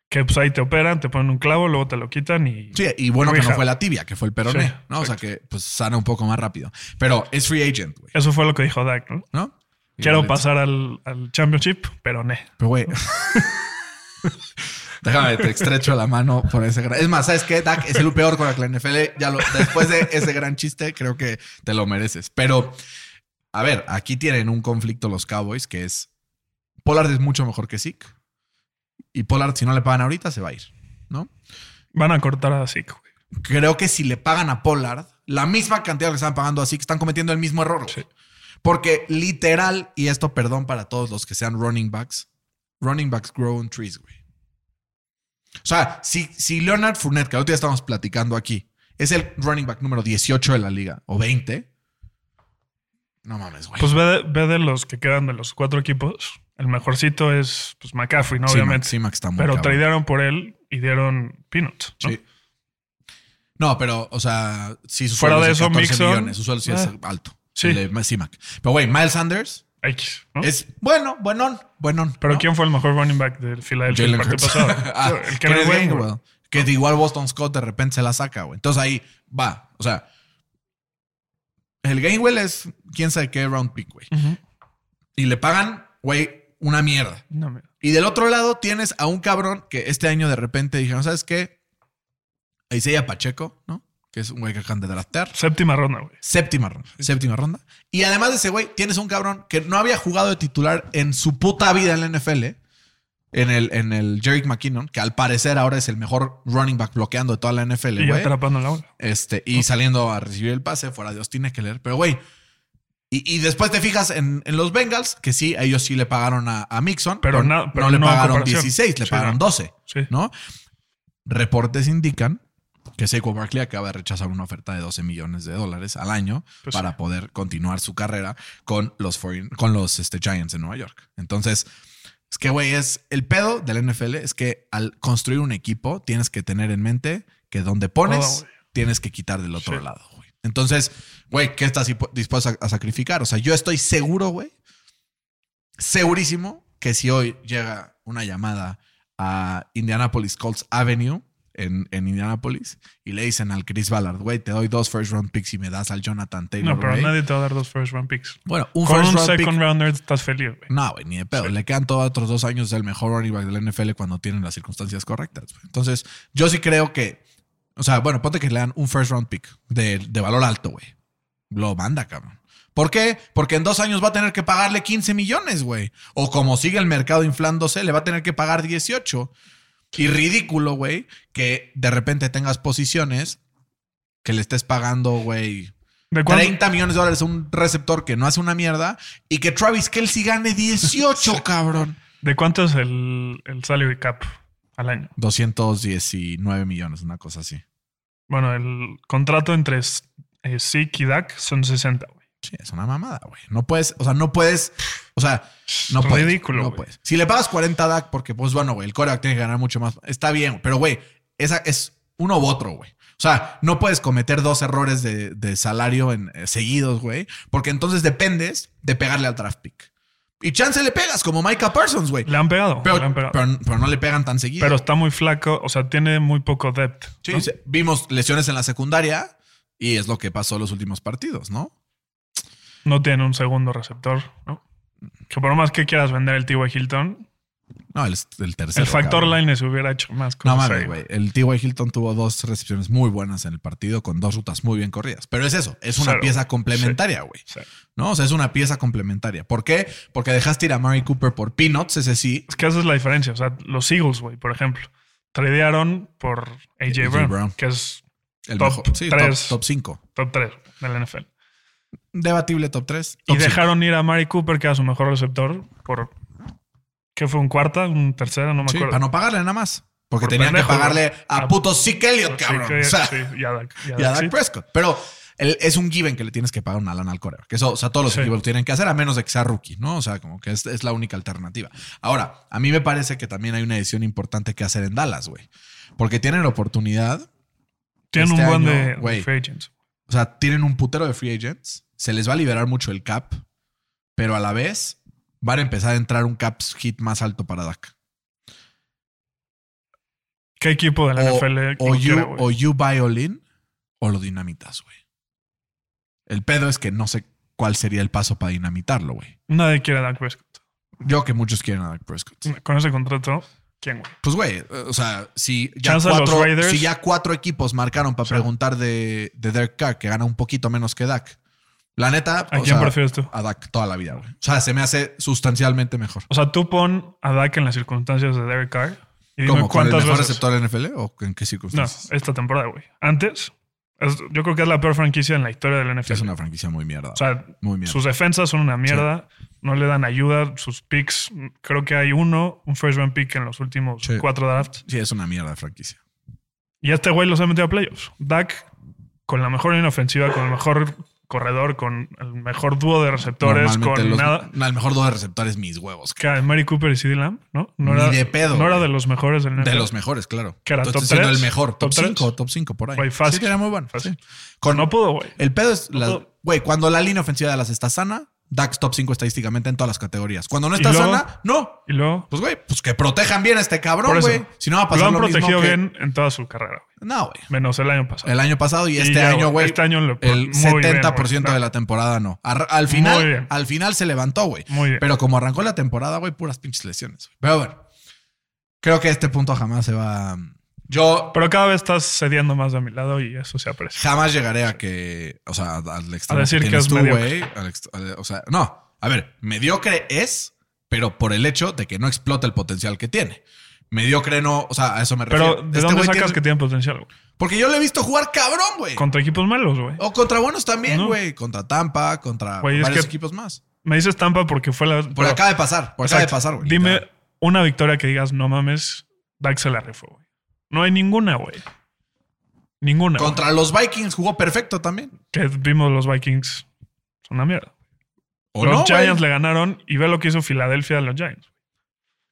Que pues ahí te operan, te ponen un clavo, luego te lo quitan y. Sí, y bueno que no fue la tibia, que fue el peroné, Sí, ¿no? O sea que pues sana un poco más rápido. Pero es free agent, güey, Eso fue lo que dijo Dak, ¿no? ¿no? Quiero pasar al, al championship, pero ne. Pero, güey. Déjame, te estrecho la mano por ese gran. Es más, ¿sabes qué? Dak es el peor con la NFL. Ya lo, después de ese gran chiste, creo que te lo mereces. Pero, a ver, aquí tienen un conflicto los Cowboys que es. Pollard es mucho mejor que Zeke. Y Pollard, si no le pagan ahorita, se va a ir, ¿no? Van a cortar a Zeke, güey. Creo que si le pagan a Pollard la misma cantidad que están pagando a Zeke, están cometiendo el mismo error. Sí. Porque literal, y esto perdón para todos los que sean running backs, running backs grow on trees, güey. O sea, si, si Leonard Fournette, que el otro día estábamos platicando aquí, es el running back número 18 de la liga, o 20, no mames, güey. Pues ve de, ve de los que quedan de los cuatro equipos. El mejorcito es pues, McCaffrey, ¿no? Sí, Obviamente. Mac- sí, Mac está muy pero cabrón. tradearon por él y dieron peanuts. ¿no? Sí. No, pero, o sea, sí, su Fuera sueldo de es de eso, 14 Mixon, millones. Su sueldo sí es ah, alto. Sí. El de C-Mac. Pero, güey, Miles Sanders X, ¿no? es bueno, buenón, buenón. pero ¿no? ¿quién fue el mejor running back del Philadelphia el partido pasado? Ah, el que Kenneth Gainwell. Que igual Boston Scott de repente se la saca, güey. Entonces ahí va. O sea, el Gainwell es quién sabe qué round pick, güey. Y le pagan, güey, una mierda. No. Y del otro lado tienes a un cabrón que este año de repente dijeron, ¿sabes qué? Isaiah Pacheco, ¿no? Que es un güey que acaban de draftear. Séptima ronda, güey. Séptima ronda. Séptima ronda. Y además de ese güey, tienes un cabrón que no había jugado de titular en su puta vida en la NFL. En el, en el Jerick McKinnon, que al parecer ahora es el mejor running back bloqueando de toda la NFL, Y güey. atrapando la bola. Este, y saliendo a recibir el pase fuera de Austin Eckler. Pero, güey. Y, y después te fijas en, en los Bengals, que sí, ellos sí le pagaron a, a Mixon, Pero na- pero no le no pagaron comparación. 16, le Sí, pagaron no. 12, Sí. ¿no? Reportes indican que Saquon Barkley acaba de rechazar una oferta de 12 millones de dólares al año Pues para sí. poder continuar su carrera con los, foreign- con los este, Giants de Nueva York. Entonces, es que, güey, es el pedo del NFL es que al construir un equipo tienes que tener en mente que donde pones, güey. tienes que quitar del otro Sí. lado, güey. Entonces, güey, ¿qué estás dispu- dispuesto a, a sacrificar? O sea, yo estoy seguro, güey, segurísimo que si hoy llega una llamada a Indianapolis Colts Avenue en, en Indianapolis y le dicen al Chris Ballard, güey, te doy dos first round picks y me das al Jonathan Taylor. No, pero Ray". nadie te va a dar dos first round picks. Bueno, un Con first un round second pick. rounder estás feliz, güey. No, güey, ni de pedo. Le quedan todos otros dos años del mejor running back del NFL cuando tienen las circunstancias correctas. Entonces, yo sí creo que, o sea, bueno, ponte que le dan un first round pick de, de valor alto, güey. Lo manda, cabrón. ¿Por qué? Porque en dos años va a tener que pagarle 15 millones, güey. O como sigue el mercado inflándose, le va a tener que pagar 18. Y ridículo, güey, que de repente tengas posiciones que le estés pagando, güey, ¿De cuánto? 30 millones de dólares a un receptor que no hace una mierda y que Travis Kelsey gane 18, cabrón. ¿De cuánto es el, el salary cap al año? 219 millones, una cosa así. Bueno, el contrato entre, eh, Zeke y Dak son 60, güey. Sí, es una mamada, güey. No puedes, o sea, no puedes, o sea, no puedes. ridículo, No puedes. Si le pagas 40 a Dak, porque pues bueno, güey, el coreback tiene que ganar mucho más. Está bien, pero güey, esa es uno u otro, güey. O sea, no puedes cometer dos errores de, de salario en, eh, seguidos, güey, porque entonces dependes de pegarle al draft pick. Y chance le pegas, como Micah Parsons, güey. Le han pegado. Pero, le han pegado. pero- pero no le pegan tan seguido. Pero está muy flaco, o sea, tiene muy poco depth. Sí, vimos lesiones en la secundaria y es lo que pasó los últimos partidos, ¿no? No tiene un segundo receptor, ¿no? Que por más que quieras vender el T.Y. Hilton, No, el, el tercero. el factor cabrón. line se hubiera hecho más No mames, ahí, güey. El T.Y. Hilton tuvo dos recepciones muy buenas en el partido con dos rutas muy bien corridas. Pero es eso, es una Cero, pieza complementaria, güey. ¿No? O sea, es una pieza complementaria. ¿Por qué? Porque dejaste ir a Murray Cooper por Peanuts, ese sí. Es que esa es la diferencia. O sea, los Eagles, güey, por ejemplo, tradearon por AJ. Brown, Brown. que es El Top mejor. Sí, tres. top 5. top 3 de la NFL. Debatible top 3. Y dejaron ir a Mari Cooper, que era su mejor receptor, por. ¿Qué fue? ¿Un cuarta? ¿Un tercera? No me Sí, acuerdo. para no pagarle nada más. Porque Por tenían pendejo, que pagarle a A- puto Zeke Elliott, cabrón. que- o sea, sí, y a Dak- y a y a Dak, Dak sí. Prescott. Pero el- es un given que le tienes que pagar una lana al coreback. Que eso, o sea, todos los Sí. equipos lo tienen que hacer, a menos de que sea rookie, ¿no? O sea, como que es, es la única alternativa. Ahora, a mí me parece que también hay una decisión importante que hacer en Dallas, güey. Porque tienen la oportunidad. Tienen este un buen año, de, güey. de free agents. O sea, tienen un putero de free agents. Se les va a liberar mucho el cap. Pero a la vez van a empezar a entrar un cap hit más alto para Dak. ¿Qué equipo de la O, NFL o you, quiere, güey? o you buy all in o lo dinamitas, güey. El pedo es que no sé cuál sería el paso para dinamitarlo, güey. Nadie quiere a Dak Prescott. Yo que muchos quieren a Dak Prescott. Con ese contrato, ¿quién, güey? Pues, güey, eh, o sea, si ya, cuatro, Raiders. si ya cuatro equipos marcaron para Sí. preguntar de, de Derek Carr, que gana un poquito menos que Dak. La neta, ¿A o quién sea, prefieres tú? A Dak toda la vida, güey. O sea, se me hace sustancialmente mejor. O sea, tú pon a Dak en las circunstancias de Derek Carr y dime ¿Cómo? ¿Con el mejor veces. receptor de NFL o en qué No, circunstancias? esta temporada, güey. Antes, es- yo creo que es la peor franquicia en la historia del NFL. Es una franquicia muy mierda. O sea, muy mierda. sus defensas son una mierda. No le dan ayuda. Sus picks, creo que hay uno, un first round pick en los últimos Sí. cuatro drafts. Sí, es una mierda de franquicia. Y este güey los ha metido a playoffs. Dak, con la mejor línea ofensiva, con el mejor corredor, con el mejor dúo de receptores, con los- nada. no, el mejor dos de receptores, mis huevos. Que Mary Cooper y CeeDee Lamb, ¿no? No Ni era, de pedo, No era de los mejores del De NFL. los mejores, claro. ¿Qué era, Estoy top diciendo tres? el mejor. Top ¿Top tres? 5, top 5 por ahí. Güey, fácil. Sí, era muy bueno. Fácil. sí. Con, No pudo, güey. el pedo es, No güey, cuando la línea ofensiva de las está sana, Dax top 5 estadísticamente en todas las categorías. Cuando no ¿Y está luego? sana, no. Y luego, Pues, güey, pues que protejan bien a este cabrón, güey. Si no va a lo pasar han lo, mismo protegido que- bien en toda su carrera, güey. No, güey. Menos el año pasado. El año pasado y, Y este ya, año, güey, este año lo- el muy 70% bien, de la temporada no. Ar- al final, al final se levantó, güey. Muy bien. Pero como arrancó la temporada, güey, puras pinches lesiones. güey. Pero bueno, creo que este punto jamás se va. Yo Pero cada vez estás cediendo más de mi lado y eso se aprecia. jamás llegaré a que, o sea, al extremo A decir que es tú, mediocre. O sea, no. A ver, mediocre es, pero por el hecho de que no explota el potencial que tiene. Mediocre no, o sea, a eso me refiero. Pero ¿de Este dónde sacas tiene- que tiene potencial, güey? Porque yo lo he visto jugar cabrón, güey. Contra equipos malos, güey. O contra buenos también, No. güey. Contra Tampa, contra es varios que- equipos más. Me dices Tampa porque fue la. Por pero- acaba de pasar, por acaba de pasar, güey. Dime literal. una victoria que digas, no mames, Dak se la rifó, güey. No hay ninguna, güey. Ninguna. güey. Contra los Vikings jugó perfecto también. Que vimos los Vikings. Son una mierda. ¿O los no, güey? Giants le ganaron y ve lo que hizo Filadelfia a los Giants.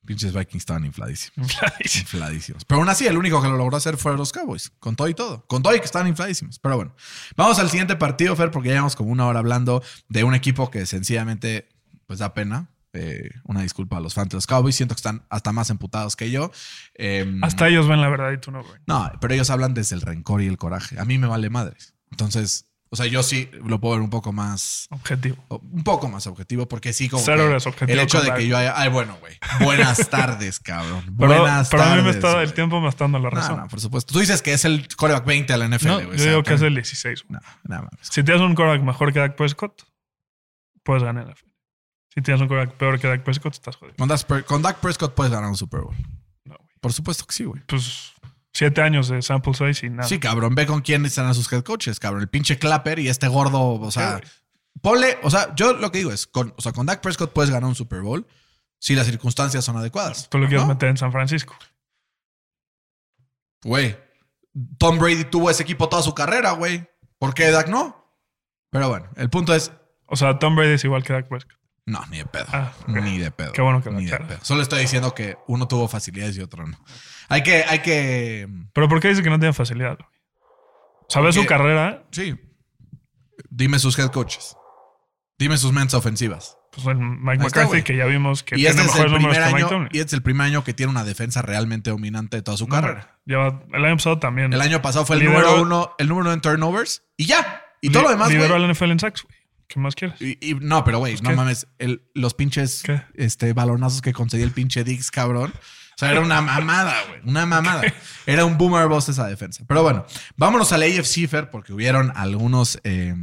Pinches Vikings estaban infladísimos. Infladísimos. Pero aún así, el único que lo logró hacer fueron los Cowboys. Con todo y todo. Con todo y que estaban infladísimos. Pero bueno. Vamos al siguiente partido, Fer, porque ya llevamos como una hora hablando de un equipo que sencillamente pues da pena. Eh, una disculpa a los fans de los Cowboys. Siento que están hasta más emputados que yo. Eh, Hasta ellos ven la verdad y tú no, güey. No, pero ellos hablan desde el rencor y el coraje. A mí me vale madres. Entonces, o sea, yo sí lo puedo ver un poco más Objetivo. un poco más objetivo, porque sí, como Cero eres objetivo el hecho de que yo haya. Ay, bueno, güey. Buenas tardes, cabrón. Pero, Buenas pero a mí me tardes, está, el tiempo me está dando la No, razón. no, por supuesto. Tú dices que es el coreback 20 a la NFL, No, güey. yo O sea, digo que es el 16. güey. No, nada más. Si tienes un quarterback mejor que Dak Prescott, puedes ganar la final. Si tienes un quarterback peor que Dak Prescott, estás jodido. Con Dak, Pre- con Dak Prescott puedes ganar un Super Bowl. No, güey. Por supuesto que sí, güey. Pues siete años de sample size y nada. Sí, cabrón. Ve con quién están a sus head coaches, cabrón. El pinche Clapper y este gordo. O sea, Sí, ponle. O sea, yo lo que digo es: con, o sea, con Dak Prescott puedes ganar un Super Bowl si las circunstancias son adecuadas. Tú lo quieres ¿no? meter en San Francisco. Güey, Tom Brady tuvo ese equipo toda su carrera, güey. ¿Por qué Dak no? Pero bueno, el punto es, O sea, Tom Brady es igual que Dak Prescott. No, ni de pedo. Ah. Ni de pedo. Qué bueno que lo Ni de pedo. Solo estoy diciendo que uno tuvo facilidades y otro no. Hay que, hay que. Pero ¿por qué dice que no tiene facilidad? ¿Sabes su carrera? Sí. Dime sus head coaches. Dime sus mentes ofensivas. Pues el Mike está, McCarthy, que ya vimos que Y tiene este, mejores números primer que Mike año, Tomlin. y este es el primer año que tiene una defensa realmente dominante de toda su No, carrera. lleva- el año pasado también. El año pasado fue el Lideró- número uno, el número uno en turnovers y ya. Y todo lo demás, Lideró güey. al NFL en sacks, güey. ¿Qué más quieres? Y, y- no, pero güey, no ¿qué? mames. el- los pinches ¿Qué? este, balonazos que concedía el pinche Dix, cabrón. O sea, era una mamada, güey. Una mamada. Era un boomer boss esa defensa. Pero bueno, vámonos al AFC Fer, porque hubieron algunos, eh,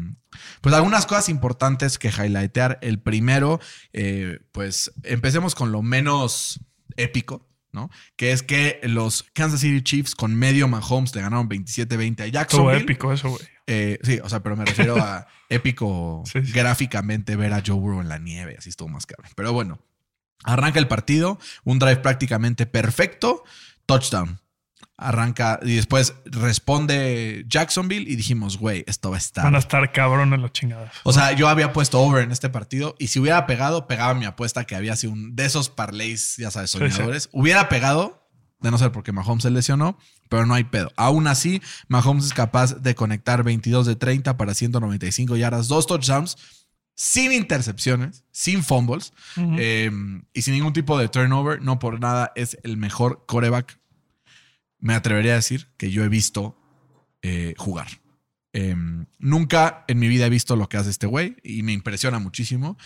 pues algunas cosas importantes que highlightear. El primero, eh, pues empecemos con lo menos épico, ¿no? Que es que los Kansas City Chiefs con medio Mahomes le ganaron 27-20 a Estuvo Jacksonville. épico eso, güey. Eh, sí, o sea, pero me refiero a épico Sí, sí. gráficamente ver a Joe Burrow en la nieve, así estuvo más cabrón. Pero bueno, arranca el partido, un drive prácticamente perfecto, touchdown. Arranca y después responde Jacksonville y dijimos, güey, esto va a estar. Van a estar cabrones los chingadas. O sea, yo había puesto over en este partido y si hubiera pegado, pegaba mi apuesta que había sido un de esos parlays, ya sabes, Sí, soñadores. Hubiera pegado, de no ser porque Mahomes se lesionó, pero no hay pedo. Aún así, Mahomes es capaz de conectar 22 de 30 para 195 yardas, dos touchdowns, sin intercepciones, sin fumbles eh, y sin ningún tipo de turnover. No por nada es el mejor coreback, me atrevería a decir, que yo he visto eh, jugar. Eh, nunca en mi vida he visto lo que hace este güey y me impresiona muchísimo.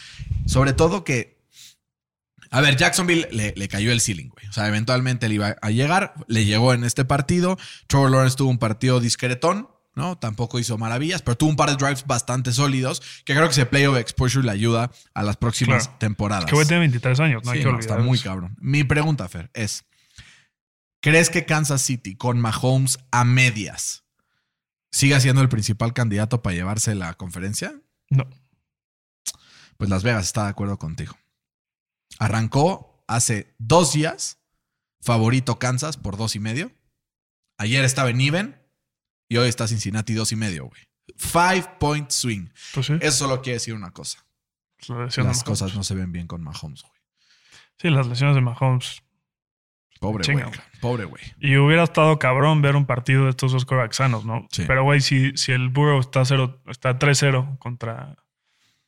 Sobre todo que, a ver, Jacksonville le, le cayó el ceiling, güey. O sea, eventualmente le iba a llegar, le llegó en este partido. Trevor Lawrence tuvo un partido discretón, ¿no? Tampoco hizo maravillas, pero tuvo un par de drives bastante sólidos que creo que ese playoff exposure le ayuda a las próximas Claro. temporadas. Que güey tiene 23 años, no hay Sí, que no, olvidar. está muy cabrón. Mi pregunta, Fer, es: ¿crees que Kansas City con Mahomes a medias siga siendo el principal candidato para llevarse la conferencia? No. Pues Las Vegas está de acuerdo contigo. Arrancó hace dos días, favorito Kansas por dos y medio. Ayer estaba en even y hoy está Cincinnati dos y medio, güey. Five point swing. Pues sí. Eso solo quiere decir una cosa. la Las cosas no se ven bien con Mahomes, güey. Sí, las lesiones de Mahomes. Pobre güey. Pobre güey. Y hubiera estado cabrón ver un partido de estos dos sanos, ¿no? Sí. Pero, güey, si, si el Burrow está, cero, está 3-0 contra,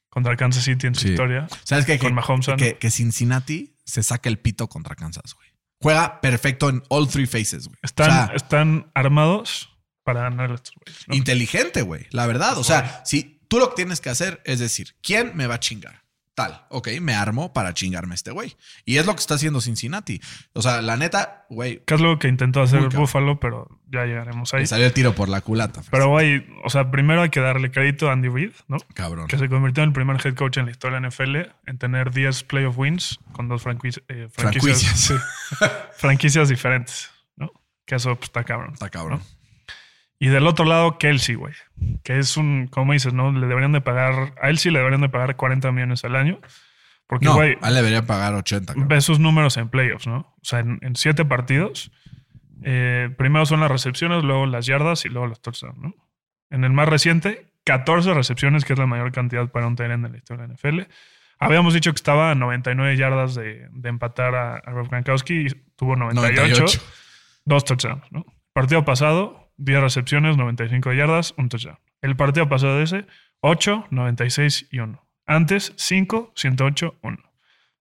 contra Kansas City en su Sí. historia, ¿Sabes qué? Con que, Mahomes que, que Cincinnati se saca el pito contra Kansas, güey. Juega perfecto en all three faces, güey. están, o sea, están armados para ganar estos güeyes. ¿no? inteligente, güey. La verdad. O sea, si tú lo que tienes que hacer es decir, ¿quién me va a chingar? Tal, ok, me armo para chingarme a este güey. Y es lo que está haciendo Cincinnati. O sea, la neta, güey, Que es lo que intentó hacer cabrón. Buffalo, pero ya llegaremos ahí. le salió el tiro por la culata. Pero, güey, o sea, primero hay que darle crédito a Andy Reid, ¿no? Cabrón. Que se convirtió en el primer head coach en la historia de la NFL en tener 10 playoff wins con dos franquici- eh, franquicias, Franquicias. sí. franquicias diferentes, ¿no? Que eso pues, está cabrón. Está cabrón. Y del otro lado, Kelsey, güey. Que es un, como dices, ¿no? Le deberían de pagar, a él sí le deberían de pagar 40 millones al año. Porque, No, güey, a él le debería pagar 80. cabrón. ve sus números en playoffs, ¿no? O sea, en, en siete partidos, eh, primero son las recepciones, luego las yardas y luego los touchdowns, ¿no? En el más reciente, 14 recepciones, que es la mayor cantidad para un TN en la historia de la NFL. Habíamos dicho que estaba a 99 yardas de, de empatar a, a Rob Gronkowski y tuvo 98, 98. dos touchdowns, ¿no? Partido pasado, 10 recepciones, 95 yardas, un touchdown. El partido pasado de ese, 8, 96 y 1. Antes, 5, 108, 1.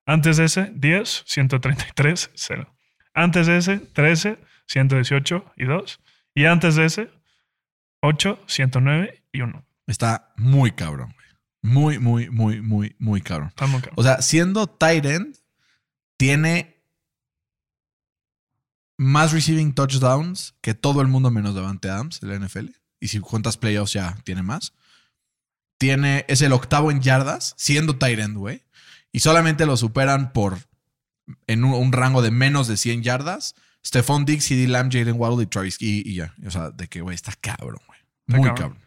Antes de ese, 10, 133, 0. Antes de ese, 13, 118 y 2. Y antes de ese, 8, 109 y 1. Está muy cabrón. Muy, muy, muy, muy, muy cabrón. Está muy cabrón. O sea, siendo tight end, tiene más receiving touchdowns que todo el mundo menos Davante Adams de la NFL. Y si cuentas playoffs ya tiene más. Tiene, es el octavo en yardas, siendo tight end, güey. Y solamente lo superan por en un, un rango de menos de 100 yardas. Stephon Diggs, CD Lamb, Jaden Waddle y Travis y, y ya. O sea, de que, güey, está cabrón, güey. Muy cabrón. cabrón.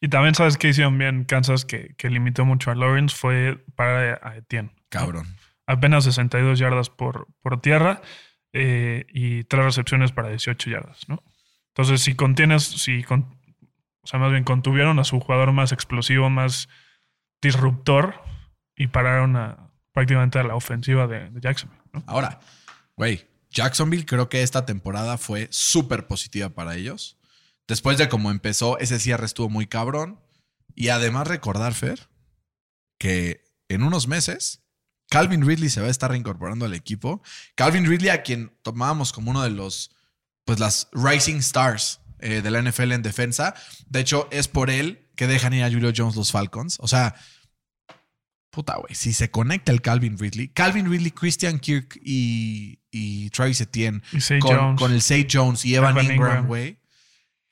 Y también sabes que hicieron bien Kansas, que, que limitó mucho a Lawrence, fue para a Etienne. Cabrón. Apenas 62 yardas por, por tierra eh, y tres recepciones para 18 yardas, ¿no? Entonces, si contienes, si O sea, más bien contuvieron a su jugador más explosivo, más disruptor y pararon prácticamente a la ofensiva de, de Jacksonville. ¿no? Ahora, güey, Jacksonville creo que esta temporada fue súper positiva para ellos. Después de cómo empezó, ese cierre estuvo muy cabrón. Y además recordar, Fer, que en unos meses Calvin Ridley se va a estar reincorporando al equipo. Calvin Ridley, a quien tomábamos como uno de los, pues las rising stars eh, de la NFL en defensa. De hecho, es por él que dejan ir a Julio Jones los Falcons. O sea, puta, güey, si se conecta el Calvin Ridley, Calvin Ridley, Christian Kirk y, y Travis Etienne Y con, el Say Jones y Evan, Evan Ingram, Ingram. güey.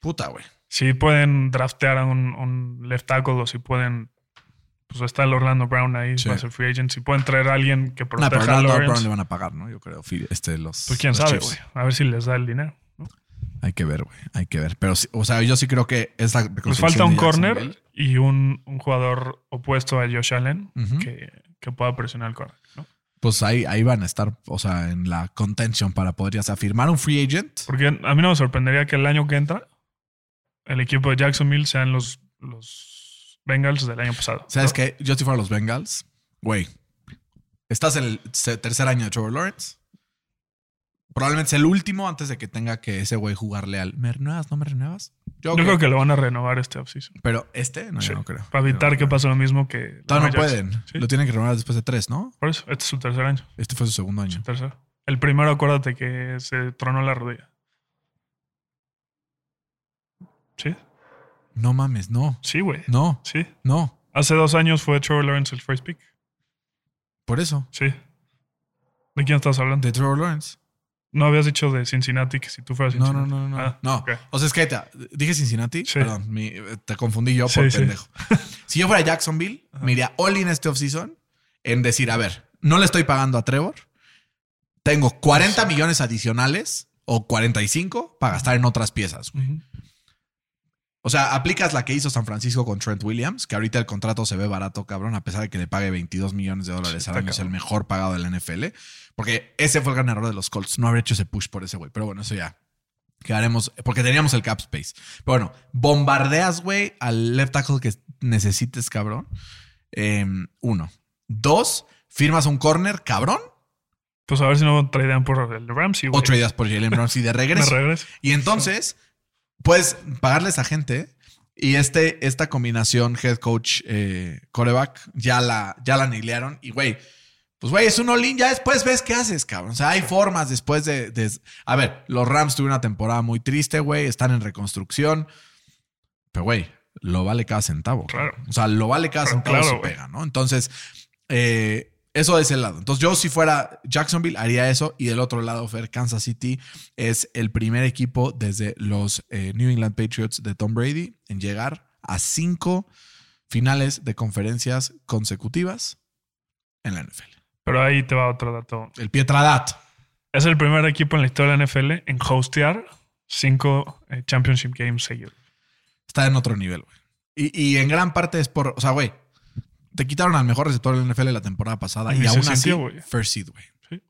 Puta, güey. Si pueden draftear a un, un left tackle o si pueden. Pues está el Orlando Brown ahí, Sí. va a ser free agent. Si pueden traer a alguien que proteja pero a Orlando Lawrence, Brown le van a pagar, ¿no? Yo creo. Este, los, pues quién los sabe, güey. A ver si les da el dinero. ¿no? Hay que ver, güey. Hay que ver. Pero, sí- o sea, yo sí creo que esta Les reconstrucción falta un corner y un, un jugador opuesto a Josh Allen que, que pueda presionar el corner. ¿no? Pues ahí, ahí van a estar, o sea, en la contention para poder ya sea firmar un free agent. Porque a mí no me sorprendería que el año que entra el equipo de Jacksonville sean los, los Bengals del año pasado. ¿Sabes ¿no? qué? Yo si fuera los Bengals, güey. Estás en el tercer año de Trevor Lawrence. Probablemente es el último antes de que tenga que ese güey jugarle al. ¿Me renuevas? ¿No me renuevas? Yo creo que lo van a renovar este offseason. Pero este, no, yo Sí, no creo. Para evitar que pase lo mismo que. Todavía no pueden. Sí. Lo tienen que renovar después de tres, ¿no? Por eso, este es su tercer año. Este fue su segundo año. Tercero. El primero, acuérdate que se tronó la rodilla. Sí, No mames, no. sí, güey. No, Sí. no. Hace dos años fue Trevor Lawrence el first pick. Por eso. Sí. ¿De quién estás hablando? De Trevor Lawrence. No habías dicho de Cincinnati que si tú fueras No, Cincinnati. no, no, no. Ah, no. ok. O sea, es que te- dije Cincinnati. Sí. Perdón, mi- te confundí yo por sí. pendejo. si yo fuera Jacksonville, me iría all in este offseason en decir, a ver, no le estoy pagando a Trevor. Tengo 40 millones adicionales o 45 para gastar en otras piezas. güey. O sea, aplicas la que hizo San Francisco con Trent Williams, que ahorita el contrato se ve barato, cabrón, a pesar de que le pague 22 millones de dólares al año, es el mejor pagado de la NFL. Porque ese fue el gran error de los Colts, no haber hecho ese push por ese güey. Pero bueno, eso ya quedaremos, porque teníamos el cap space. Pero bueno, bombardeas, güey, al left tackle que necesites, cabrón. Eh, uno. Dos, firmas un corner, cabrón. Pues a ver si no tradean por el Ramsey. O tradeas por Jalen Ramsey de regreso. Y entonces, puedes pagarles a gente y este, esta combinación head coach eh, coreback ya la, ya la. Y güey, pues güey, es un all-in. Ya después ves qué haces, cabrón. O sea, hay formas después de. de- a ver, los Rams tuvieron una temporada muy triste, güey. Están en reconstrucción. Pero güey, lo vale cada centavo. Claro. cabrón. O sea, lo vale cada centavo claro, pega, ¿no? Entonces, eh, eso de ese lado. Entonces, yo si fuera Jacksonville, haría eso. Y del otro lado, Fer, Kansas City es el primer equipo desde los eh, New England Patriots de Tom Brady en llegar a cinco finales de conferencias consecutivas en la NFL. Pero ahí te va otro dato. El Pietradat. Es el primer equipo en la historia de la NFL en hostear cinco eh, championship games seguidos. está en otro nivel, güey. Y, y en gran parte es por, o sea, güey, te quitaron al mejor receptor de la NFL la temporada pasada Y aún así, güey. first seed, güey. Sí.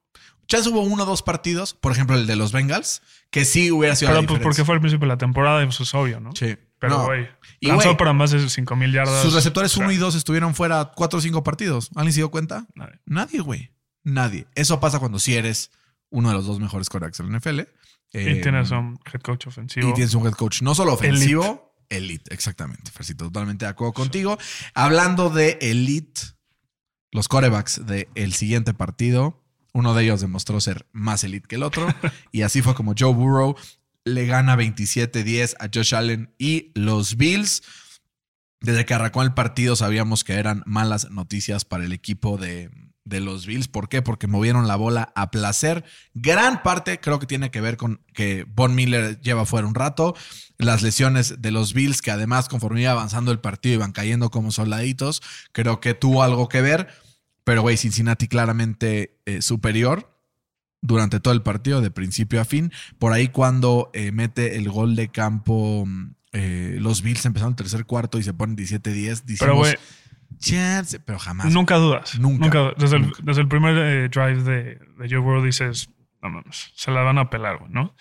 Chance hubo uno o dos partidos, por ejemplo, el de los Bengals, que sí hubiera sido Pero la pues porque fue al principio de la temporada pues es obvio, ¿no? Sí. Pero, No. güey, Y, lanzó para más de 5 mil yardas. sus receptores O sea, 1 y 2 estuvieron fuera 4 o 5 partidos. ¿Alguien se dio cuenta? nadie. Nadie, güey. Nadie. Eso pasa cuando sí eres uno de los dos mejores quarterbacks de la NFL. Y Eh, tienes un head coach ofensivo. Y tienes un head coach no solo ofensivo, elite, exactamente. Fercito, totalmente de acuerdo contigo. Hablando de elite, los corebacks del siguiente partido, uno de ellos demostró ser más elite que el otro. y así fue como Joe Burrow le gana 27-10 a Josh Allen y los Bills. Desde que arrancó el partido sabíamos que eran malas noticias para el equipo de, de los Bills. ¿Por qué? Porque movieron la bola a placer. Gran parte creo que tiene que ver con que Von Miller lleva fuera un rato. Las lesiones de los Bills, que además conforme iba avanzando el partido iban cayendo como soldaditos, creo que tuvo algo que ver. Pero, güey, Cincinnati claramente eh, superior durante todo el partido, de principio a fin. Por ahí cuando eh, mete el gol de campo, eh, los Bills empezaron el tercer cuarto y se ponen 17-10. Pero, güey, chance, pero jamás. nunca dudas. Nunca, Nunca. desde, nunca. El, desde el primer eh, drive de, de Joe Burrow dices, no mames, se la van a pelar, güey, ¿no?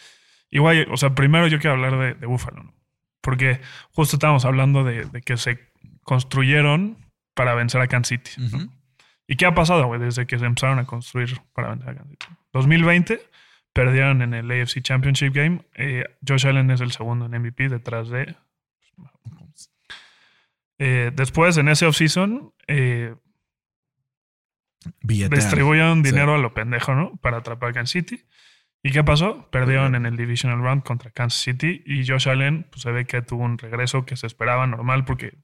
Güey, o sea, primero yo quiero hablar de, de Buffalo, ¿no? Porque justo estábamos hablando de, de que se construyeron para vencer a Kansas City. ¿no? Ujú. ¿Y qué ha pasado, güey, desde que se empezaron a construir para vencer a Kansas City? 2020 perdieron en el AFC Championship Game. Eh, Josh Allen es el segundo en MVP detrás de. Eh, después, en ese offseason, eh, distribuyeron Sí. dinero a lo pendejo, ¿no? Para atrapar a Kansas City. ¿Y qué pasó? Perdieron en el Divisional Round contra Kansas City y Josh Allen pues, se ve que tuvo un regreso que se esperaba normal porque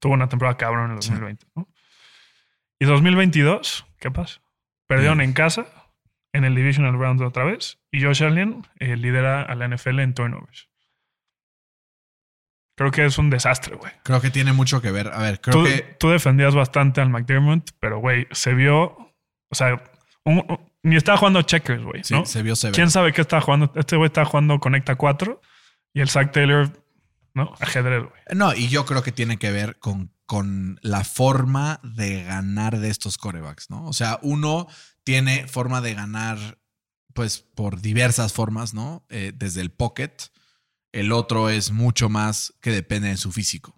tuvo una temporada cabrón en el Sí. 2020, ¿no? Y 2022, ¿qué pasa? Perdieron Bien. en casa, en el Divisional Round otra vez y Josh Allen eh, lidera a la NFL en turnovers. Creo que es un desastre, güey. Creo que tiene mucho que ver. A ver, creo Tú, que. tú defendías bastante al McDermott, pero, güey, se vio. O sea, un- ni estaba jugando checkers, güey. Sí, ¿no? se vio severo. ¿Quién sabe qué estaba jugando? Este güey estaba jugando Conecta 4 y el Zach Taylor, ¿no? Ajedrez, güey. No, y yo creo que tiene que ver con, con la forma de ganar de estos corebacks, ¿no? O sea, uno tiene forma de ganar, pues, por diversas formas, ¿no? Eh, desde el pocket. El otro es mucho más que depende de su físico.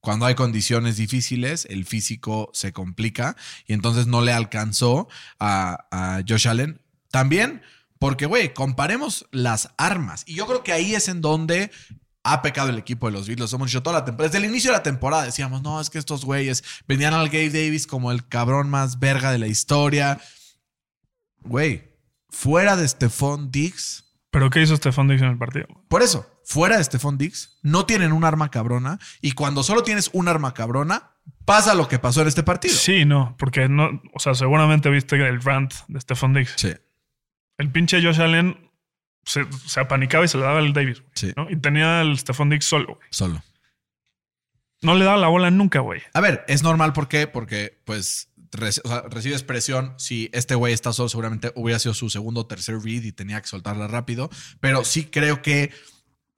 Cuando hay condiciones difíciles, el físico se complica y entonces no le alcanzó a, a Josh Allen. También porque, güey, comparemos las armas. Y yo creo que ahí es en donde ha pecado el equipo de los Bills. Lo hemos dicho toda la temporada. Desde el inicio de la temporada decíamos, no, es que estos güeyes venían al Gabe Davis como el cabrón más verga de la historia. Güey, fuera de Stephon Diggs, Pero ¿qué hizo Stephon Diggs en el partido? por eso, fuera de Stephon Diggs, no tienen un arma cabrona. Y cuando solo tienes un arma cabrona, pasa lo que pasó en este partido. Sí, no, porque no, o sea, seguramente viste el rant de Stephon Diggs. Sí, El pinche Josh Allen se, se apanicaba y se le daba el Davis, sí, ¿no? Y tenía el Stephon Diggs solo, güey. solo. No le daba la bola nunca, güey. A ver, es normal ¿por qué? porque pues reci- o sea, recibes presión. Si este güey está solo, seguramente hubiera sido su segundo o tercer read y tenía que soltarla rápido. Pero sí creo que,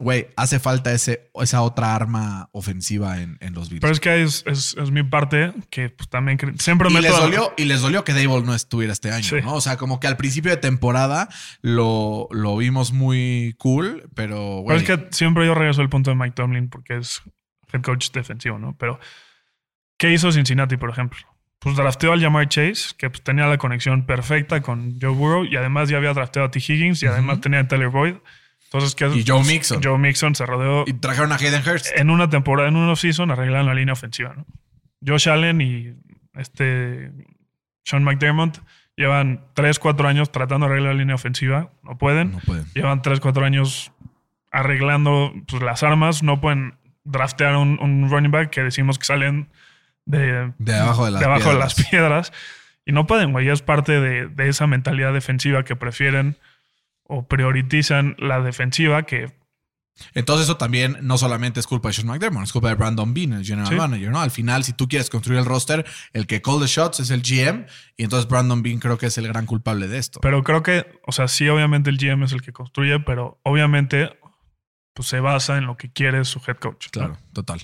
güey, hace falta ese, esa otra arma ofensiva en, en los Bills. Pero es que es, es, es mi parte que pues, también siempre y meto les dolió, y les dolió que Dable no estuviera este año, Sí. ¿no? O sea, como que al principio de temporada lo, lo vimos muy cool, pero Pero es que siempre yo regreso al punto de Mike Tomlin porque es head coach defensivo, ¿no? Pero, ¿qué hizo Cincinnati, por ejemplo? Pues drafteó al Jamar Chase, que pues, tenía la conexión perfecta con Joe Burrow y además ya había drafteado a T. Higgins y además tenía a Tyler Boyd. Entonces, ¿qué Y Joe Mixon. Joe Mixon se rodeó Y trajeron a Hayden Hurst. en una temporada, en un offseason, arreglaron la línea ofensiva, ¿no? Josh Allen y este Sean McDermott llevan 3, 4 años tratando de arreglar la línea ofensiva. No pueden. No pueden. Llevan 3, 4 años arreglando pues, las armas. No pueden draftear un, un running back que decimos que salen de, De abajo de las de abajo de piedras. las piedras. Y no pueden, güey. Es parte de, de esa mentalidad defensiva que prefieren o priorizan la defensiva que Entonces eso también no solamente es culpa de Sean McDermott, es culpa de Brandon Bean, el general Sí. manager, ¿no? Al final, si tú quieres construir el roster, el que call the shots es el GM y entonces Brandon Bean creo que es el gran culpable de esto. Pero creo que, o sea, sí, obviamente el GM es el que construye, pero obviamente pues, se basa en lo que quiere su head coach. ¿no? Claro, total.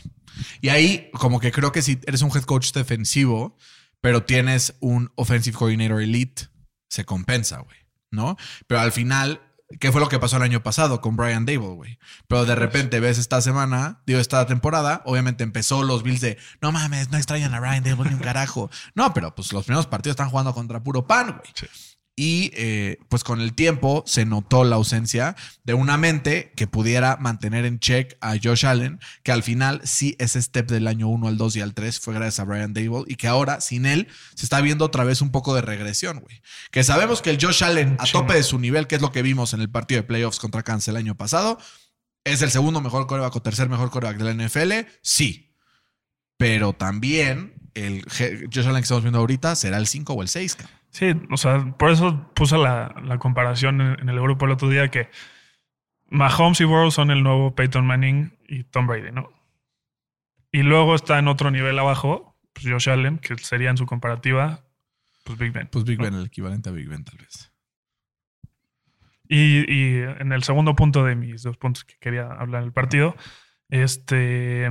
Y ahí como que creo que si eres un head coach defensivo, pero tienes un offensive coordinator elite, se compensa, güey, ¿no? Pero al final... ¿Qué fue lo que pasó el año pasado con Brian Dable, güey? Pero de repente ves esta semana, digo, esta temporada, obviamente empezó los Bills de, no mames, no extrañan a Brian Dable ni un carajo. No, pero pues los primeros partidos están jugando contra puro pan, güey. Sí. Y eh, pues con el tiempo se notó la ausencia de una mente que pudiera mantener en check a Josh Allen, que al final sí ese step del año 1 al 2 y al 3 fue gracias a Brian Dable y que ahora sin él se está viendo otra vez un poco de regresión, güey. Que sabemos que el Josh Allen a tope de su nivel, que es lo que vimos en el partido de playoffs contra Kansas el año pasado, es el segundo mejor coreback o tercer mejor coreback de la NFL, sí. Pero también el Josh Allen que estamos viendo ahorita será el 5 o el 6, cabrón. Sí, o sea, por eso puse la, la comparación en, en el grupo el otro día que Mahomes y Burrow son el nuevo Peyton Manning y Tom Brady, ¿no? Y luego está en otro nivel abajo, pues Josh Allen, que sería en su comparativa, pues Big Ben. Pues Big ¿no? Ben, el equivalente a Big Ben, tal vez. Y, y en el segundo punto de mis dos puntos que quería hablar del partido, este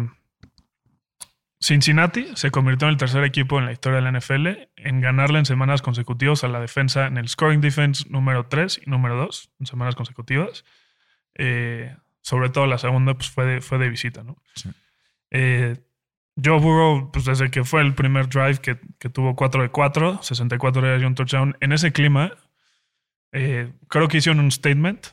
Cincinnati se convirtió en el tercer equipo en la historia de la NFL en ganarle en semanas consecutivas a la defensa en el scoring defense número 3 y número 2 en semanas consecutivas. Eh, sobre todo la segunda, pues fue de, fue de visita, ¿no? Sí. Eh, Joe Burrow, pues desde que fue el primer drive que, que tuvo 4 de 4, 64 yardas y un touchdown, en ese clima, eh, creo que hicieron un statement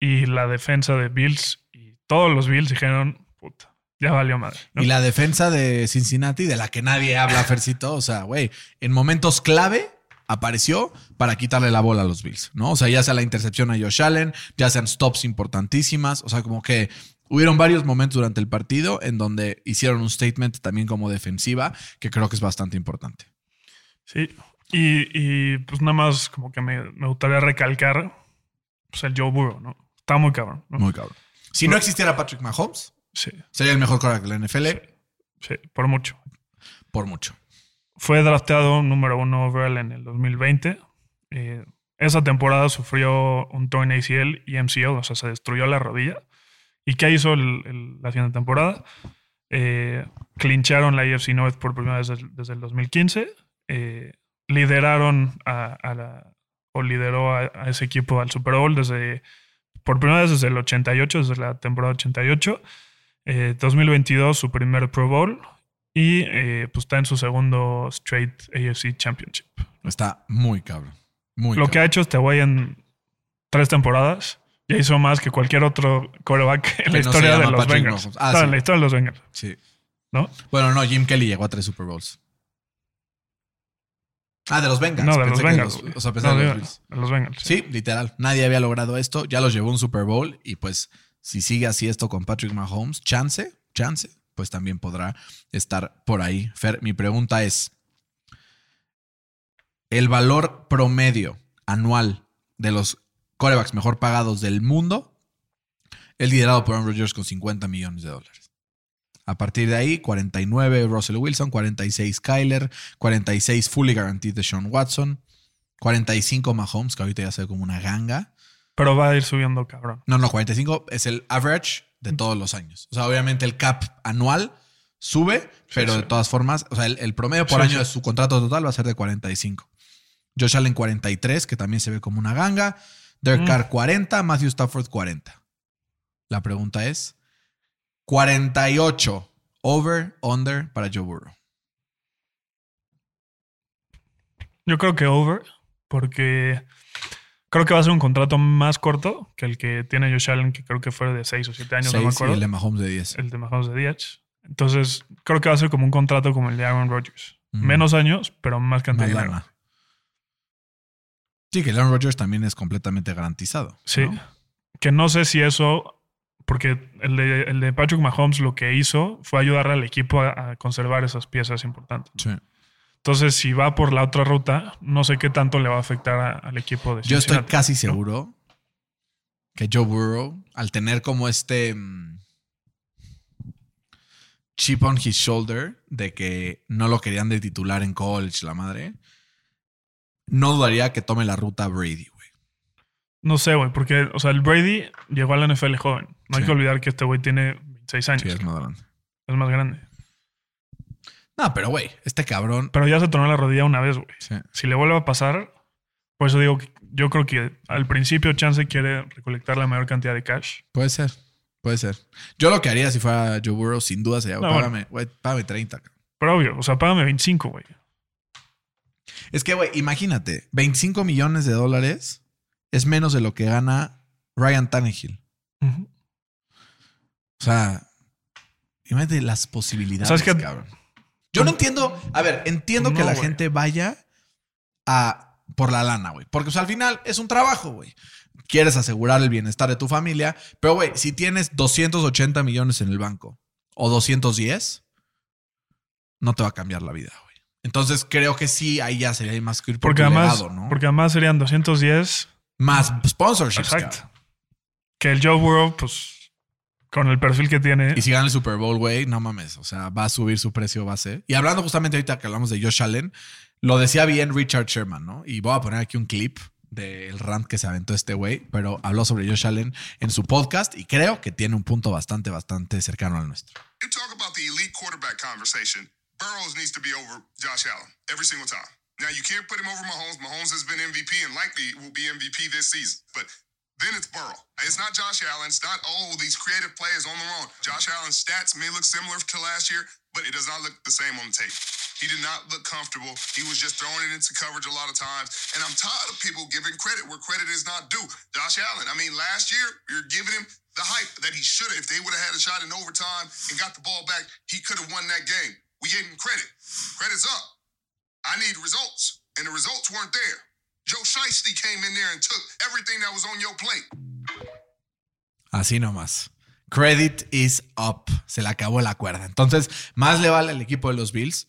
y la defensa de Bills y todos los Bills dijeron, puta, ya valió madre. ¿no? Y la defensa de Cincinnati, de la que nadie habla, Fercito, o sea, güey, en momentos clave apareció para quitarle la bola a los Bills, ¿no? O sea, ya sea la intercepción a Josh Allen, ya sean stops importantísimas, o sea, como que hubieron varios momentos durante el partido en donde hicieron un statement también como defensiva que creo que es bastante importante. Sí, y, y, pues nada más como que me, me gustaría recalcar pues el Joe Burrow, ¿no? Está muy cabrón, ¿no? Muy cabrón. Si no existiera Patrick Mahomes, Sí, sería el mejor quarterback de la NFL sí, por mucho. por mucho. Fue drafteado número uno overall en el 2020. Eh, esa temporada sufrió un torn ACL y MCL, o sea, se destruyó la rodilla. ¿Y qué hizo el- el- la siguiente temporada? Eh, clincharon la AFC North por primera vez desde, desde el 2015. Eh, lideraron a, a la- o lideró a, a ese equipo al Super Bowl desde por primera vez desde el 88, desde la temporada 88. Eh, 2022, su primer Pro Bowl. Y eh, pues está en su segundo straight AFC Championship. Está muy cabrón. Muy Lo que ha hecho este güey en tres temporadas ya hizo más que cualquier otro quarterback en la historia de los Bengals. Ah. En la historia de los Bengals, Sí. ¿no? Bueno, no, Jim Kelly llegó a tres Super Bowls. Ah, de los Bengals. No, de los Pensé Bengals. los- o sea, No, de los de los Bengals. Sí, literal. Nadie había logrado esto. Ya los llevó un Super Bowl y pues si sigue así esto con Patrick Mahomes, chance, chance, pues también podrá estar por ahí. Fer, mi pregunta es, ¿el valor promedio anual de los corebacks mejor pagados del mundo es liderado por Aaron Rodgers con 50 millones de dólares? A partir de ahí, 49 Russell Wilson, 46 Kyler, 46 fully guaranteed de Sean Watson, 45 Mahomes, que ahorita ya se ve como una ganga. Pero va a ir subiendo, cabrón. No, no, 45 es el average de todos los años. O sea, obviamente el cap anual sube, pero sí. de todas formas, o sea, el, el promedio por Sí, año de su contrato total va a ser de 45. Josh Allen 43, que también se ve como una ganga. Derek Mm. Carr 40, Matthew Stafford 40. La pregunta es, 48 over, under para Joe Burrow. Yo creo que over, porque creo que va a ser un contrato más corto que el que tiene Josh Allen, que creo que fue de 6 o 7 años, no me Seis y acuerdo. el de Mahomes de 10. el de Mahomes de 10. Entonces, creo que va a ser como un contrato como el de Aaron Rodgers. Mm. Menos años, pero más cantidad de dinero. Sí, que Aaron Rodgers también es completamente garantizado. Sí. ¿no? Que no sé si eso, porque el de, el de Patrick Mahomes lo que hizo fue ayudar al equipo a, a conservar esas piezas importantes. Sí. Entonces, si va por la otra ruta, no sé qué tanto le va a afectar a- al equipo de Yo estoy Cincinnati, casi ¿no? seguro que Joe Burrow, al tener como este mm, chip on his shoulder de que no lo querían de titular en college, la madre, no dudaría que tome la ruta Brady, güey. No sé, güey, porque, o sea, el Brady llegó a la NFL joven. No hay que olvidar que este güey tiene 26 años. Sí, es más grande. es más grande. No, pero güey, este cabrón. Pero ya se tronó la rodilla una vez, güey. Sí. Si le vuelve a pasar, por eso digo que yo creo que al principio Chance quiere recolectar la mayor cantidad de cash. Puede ser, puede ser. Yo lo que haría si fuera Joe Burrow, sin duda, sería, No, págame, güey, págame 30. cabrón. Pero obvio, o sea, págame 25, güey. Es que, güey, imagínate, 25 millones de dólares es menos de lo que gana Ryan Tannehill. O sea, imagínate las posibilidades, ¿Sabes qué? cabrón. Yo no entiendo, a ver, entiendo que la güey. gente vaya a por la lana, güey. Porque sea, al final es un trabajo, güey. Quieres asegurar el bienestar de tu familia, pero güey, si tienes 280 millones en el banco o 210, no te va a cambiar la vida, güey. Entonces creo que sí, ahí ya sería más que ir por Porque además, legado, ¿no? porque además serían 210. Más sponsorships. Exacto. Que el Joe Burrow, pues, con el perfil que tiene. Y si gana el Super Bowl, güey, no mames. O sea, va a subir su precio base. Y hablando justamente ahorita que hablamos de Josh Allen, lo decía bien Richard Sherman, ¿no? Y voy a poner aquí un clip del rant que se aventó este güey, pero habló sobre Josh Allen en su podcast y creo que tiene un punto bastante, bastante cercano al nuestro. You talk about the elite quarterback conversation. Burrows needs to be over Josh Allen every single time. Now you can't put him over Mahomes. Mahomes has been MVP and likely will be MVP this season. But then it's Burrow. It's not Josh Allen. It's not, oh, these creative players on their own. Josh Allen's stats may look similar to last year, but it does not look the same on the tape. He did not look comfortable. He was just throwing it into coverage a lot of times. And I'm tired of people giving credit where credit is not due. Josh Allen, I mean, last year, you're giving him the hype that he should have. If they would have had a shot in overtime and got the ball back, he could have won that game. We gave him credit. Credit's up. I need results. And the results weren't there. Joe Shiesty came in there and took everything that was on your plate. Así nomás. Credit is up. Se le acabó la cuerda. Entonces, más le vale al equipo de los Bills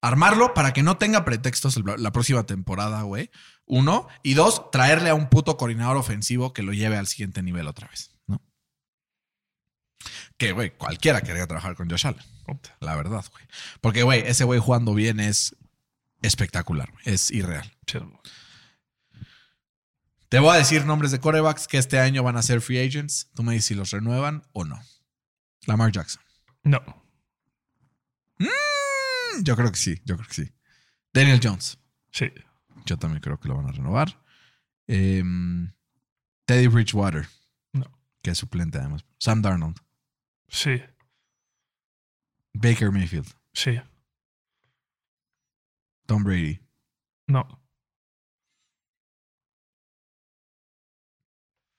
armarlo para que no tenga pretextos la próxima temporada, güey. Uno. Y dos, traerle a un puto coordinador ofensivo que lo lleve al siguiente nivel otra vez, ¿no? Que, güey, cualquiera quería trabajar con Josh Allen. La verdad, güey. Porque, güey, ese güey jugando bien es espectacular. güey. Es irreal. Chido. Te voy a decir nombres de corebacks que este año van a ser free agents. Tú me dices si los renuevan o no. Lamar Jackson. No. Mm, Yo creo que sí, yo creo que sí. Daniel Jones. Sí. Yo también creo que lo van a renovar. Em, Teddy Bridgewater, No. que es suplente además. Sam Darnold. Sí. Baker Mayfield. Sí. Tom Brady. No.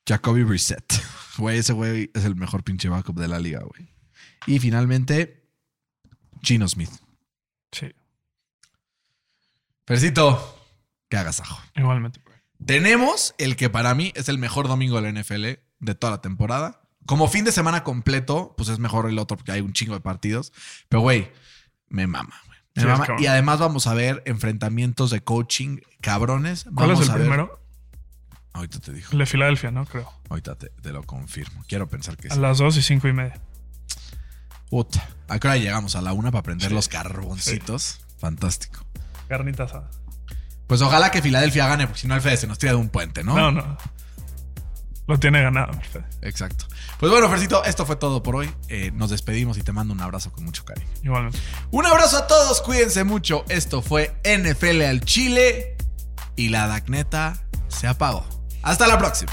Jacoby Brissett. Güey, ese güey es el mejor pinche backup de la liga, güey. Y finalmente, Gino Smith. Sí. Fercito, que agasajo. Igualmente. güey. Tenemos el que para mí es el mejor domingo de la NFL de toda la temporada. Como fin de semana completo, pues es mejor el otro porque hay un chingo de partidos. Pero, güey, me mama, güey. Me Sí, mama. Y además vamos a ver enfrentamientos de coaching cabrones. ¿Cuál Vamos es el a ver- primero? Ahorita te digo. El de Filadelfia, ¿no? Creo. Ahorita te, te lo confirmo. Quiero pensar que A sí. las dos y cinco y media. Puta. ¿A qué hora llegamos? A la una para prender Sí. los carboncitos. Fantástico. Carnita asada. Pues ojalá que Filadelfia gane, porque si no el Fede se nos tira de un puente, ¿no? No, no. Lo tiene ganado, Fede. Exacto. Pues bueno, Fercito, esto fue todo por hoy. Eh, nos despedimos y te mando un abrazo con mucho cariño. Igualmente. Un abrazo a todos, cuídense mucho. Esto fue NFL al Chile y la Dagneta se apagó. Hasta la próxima.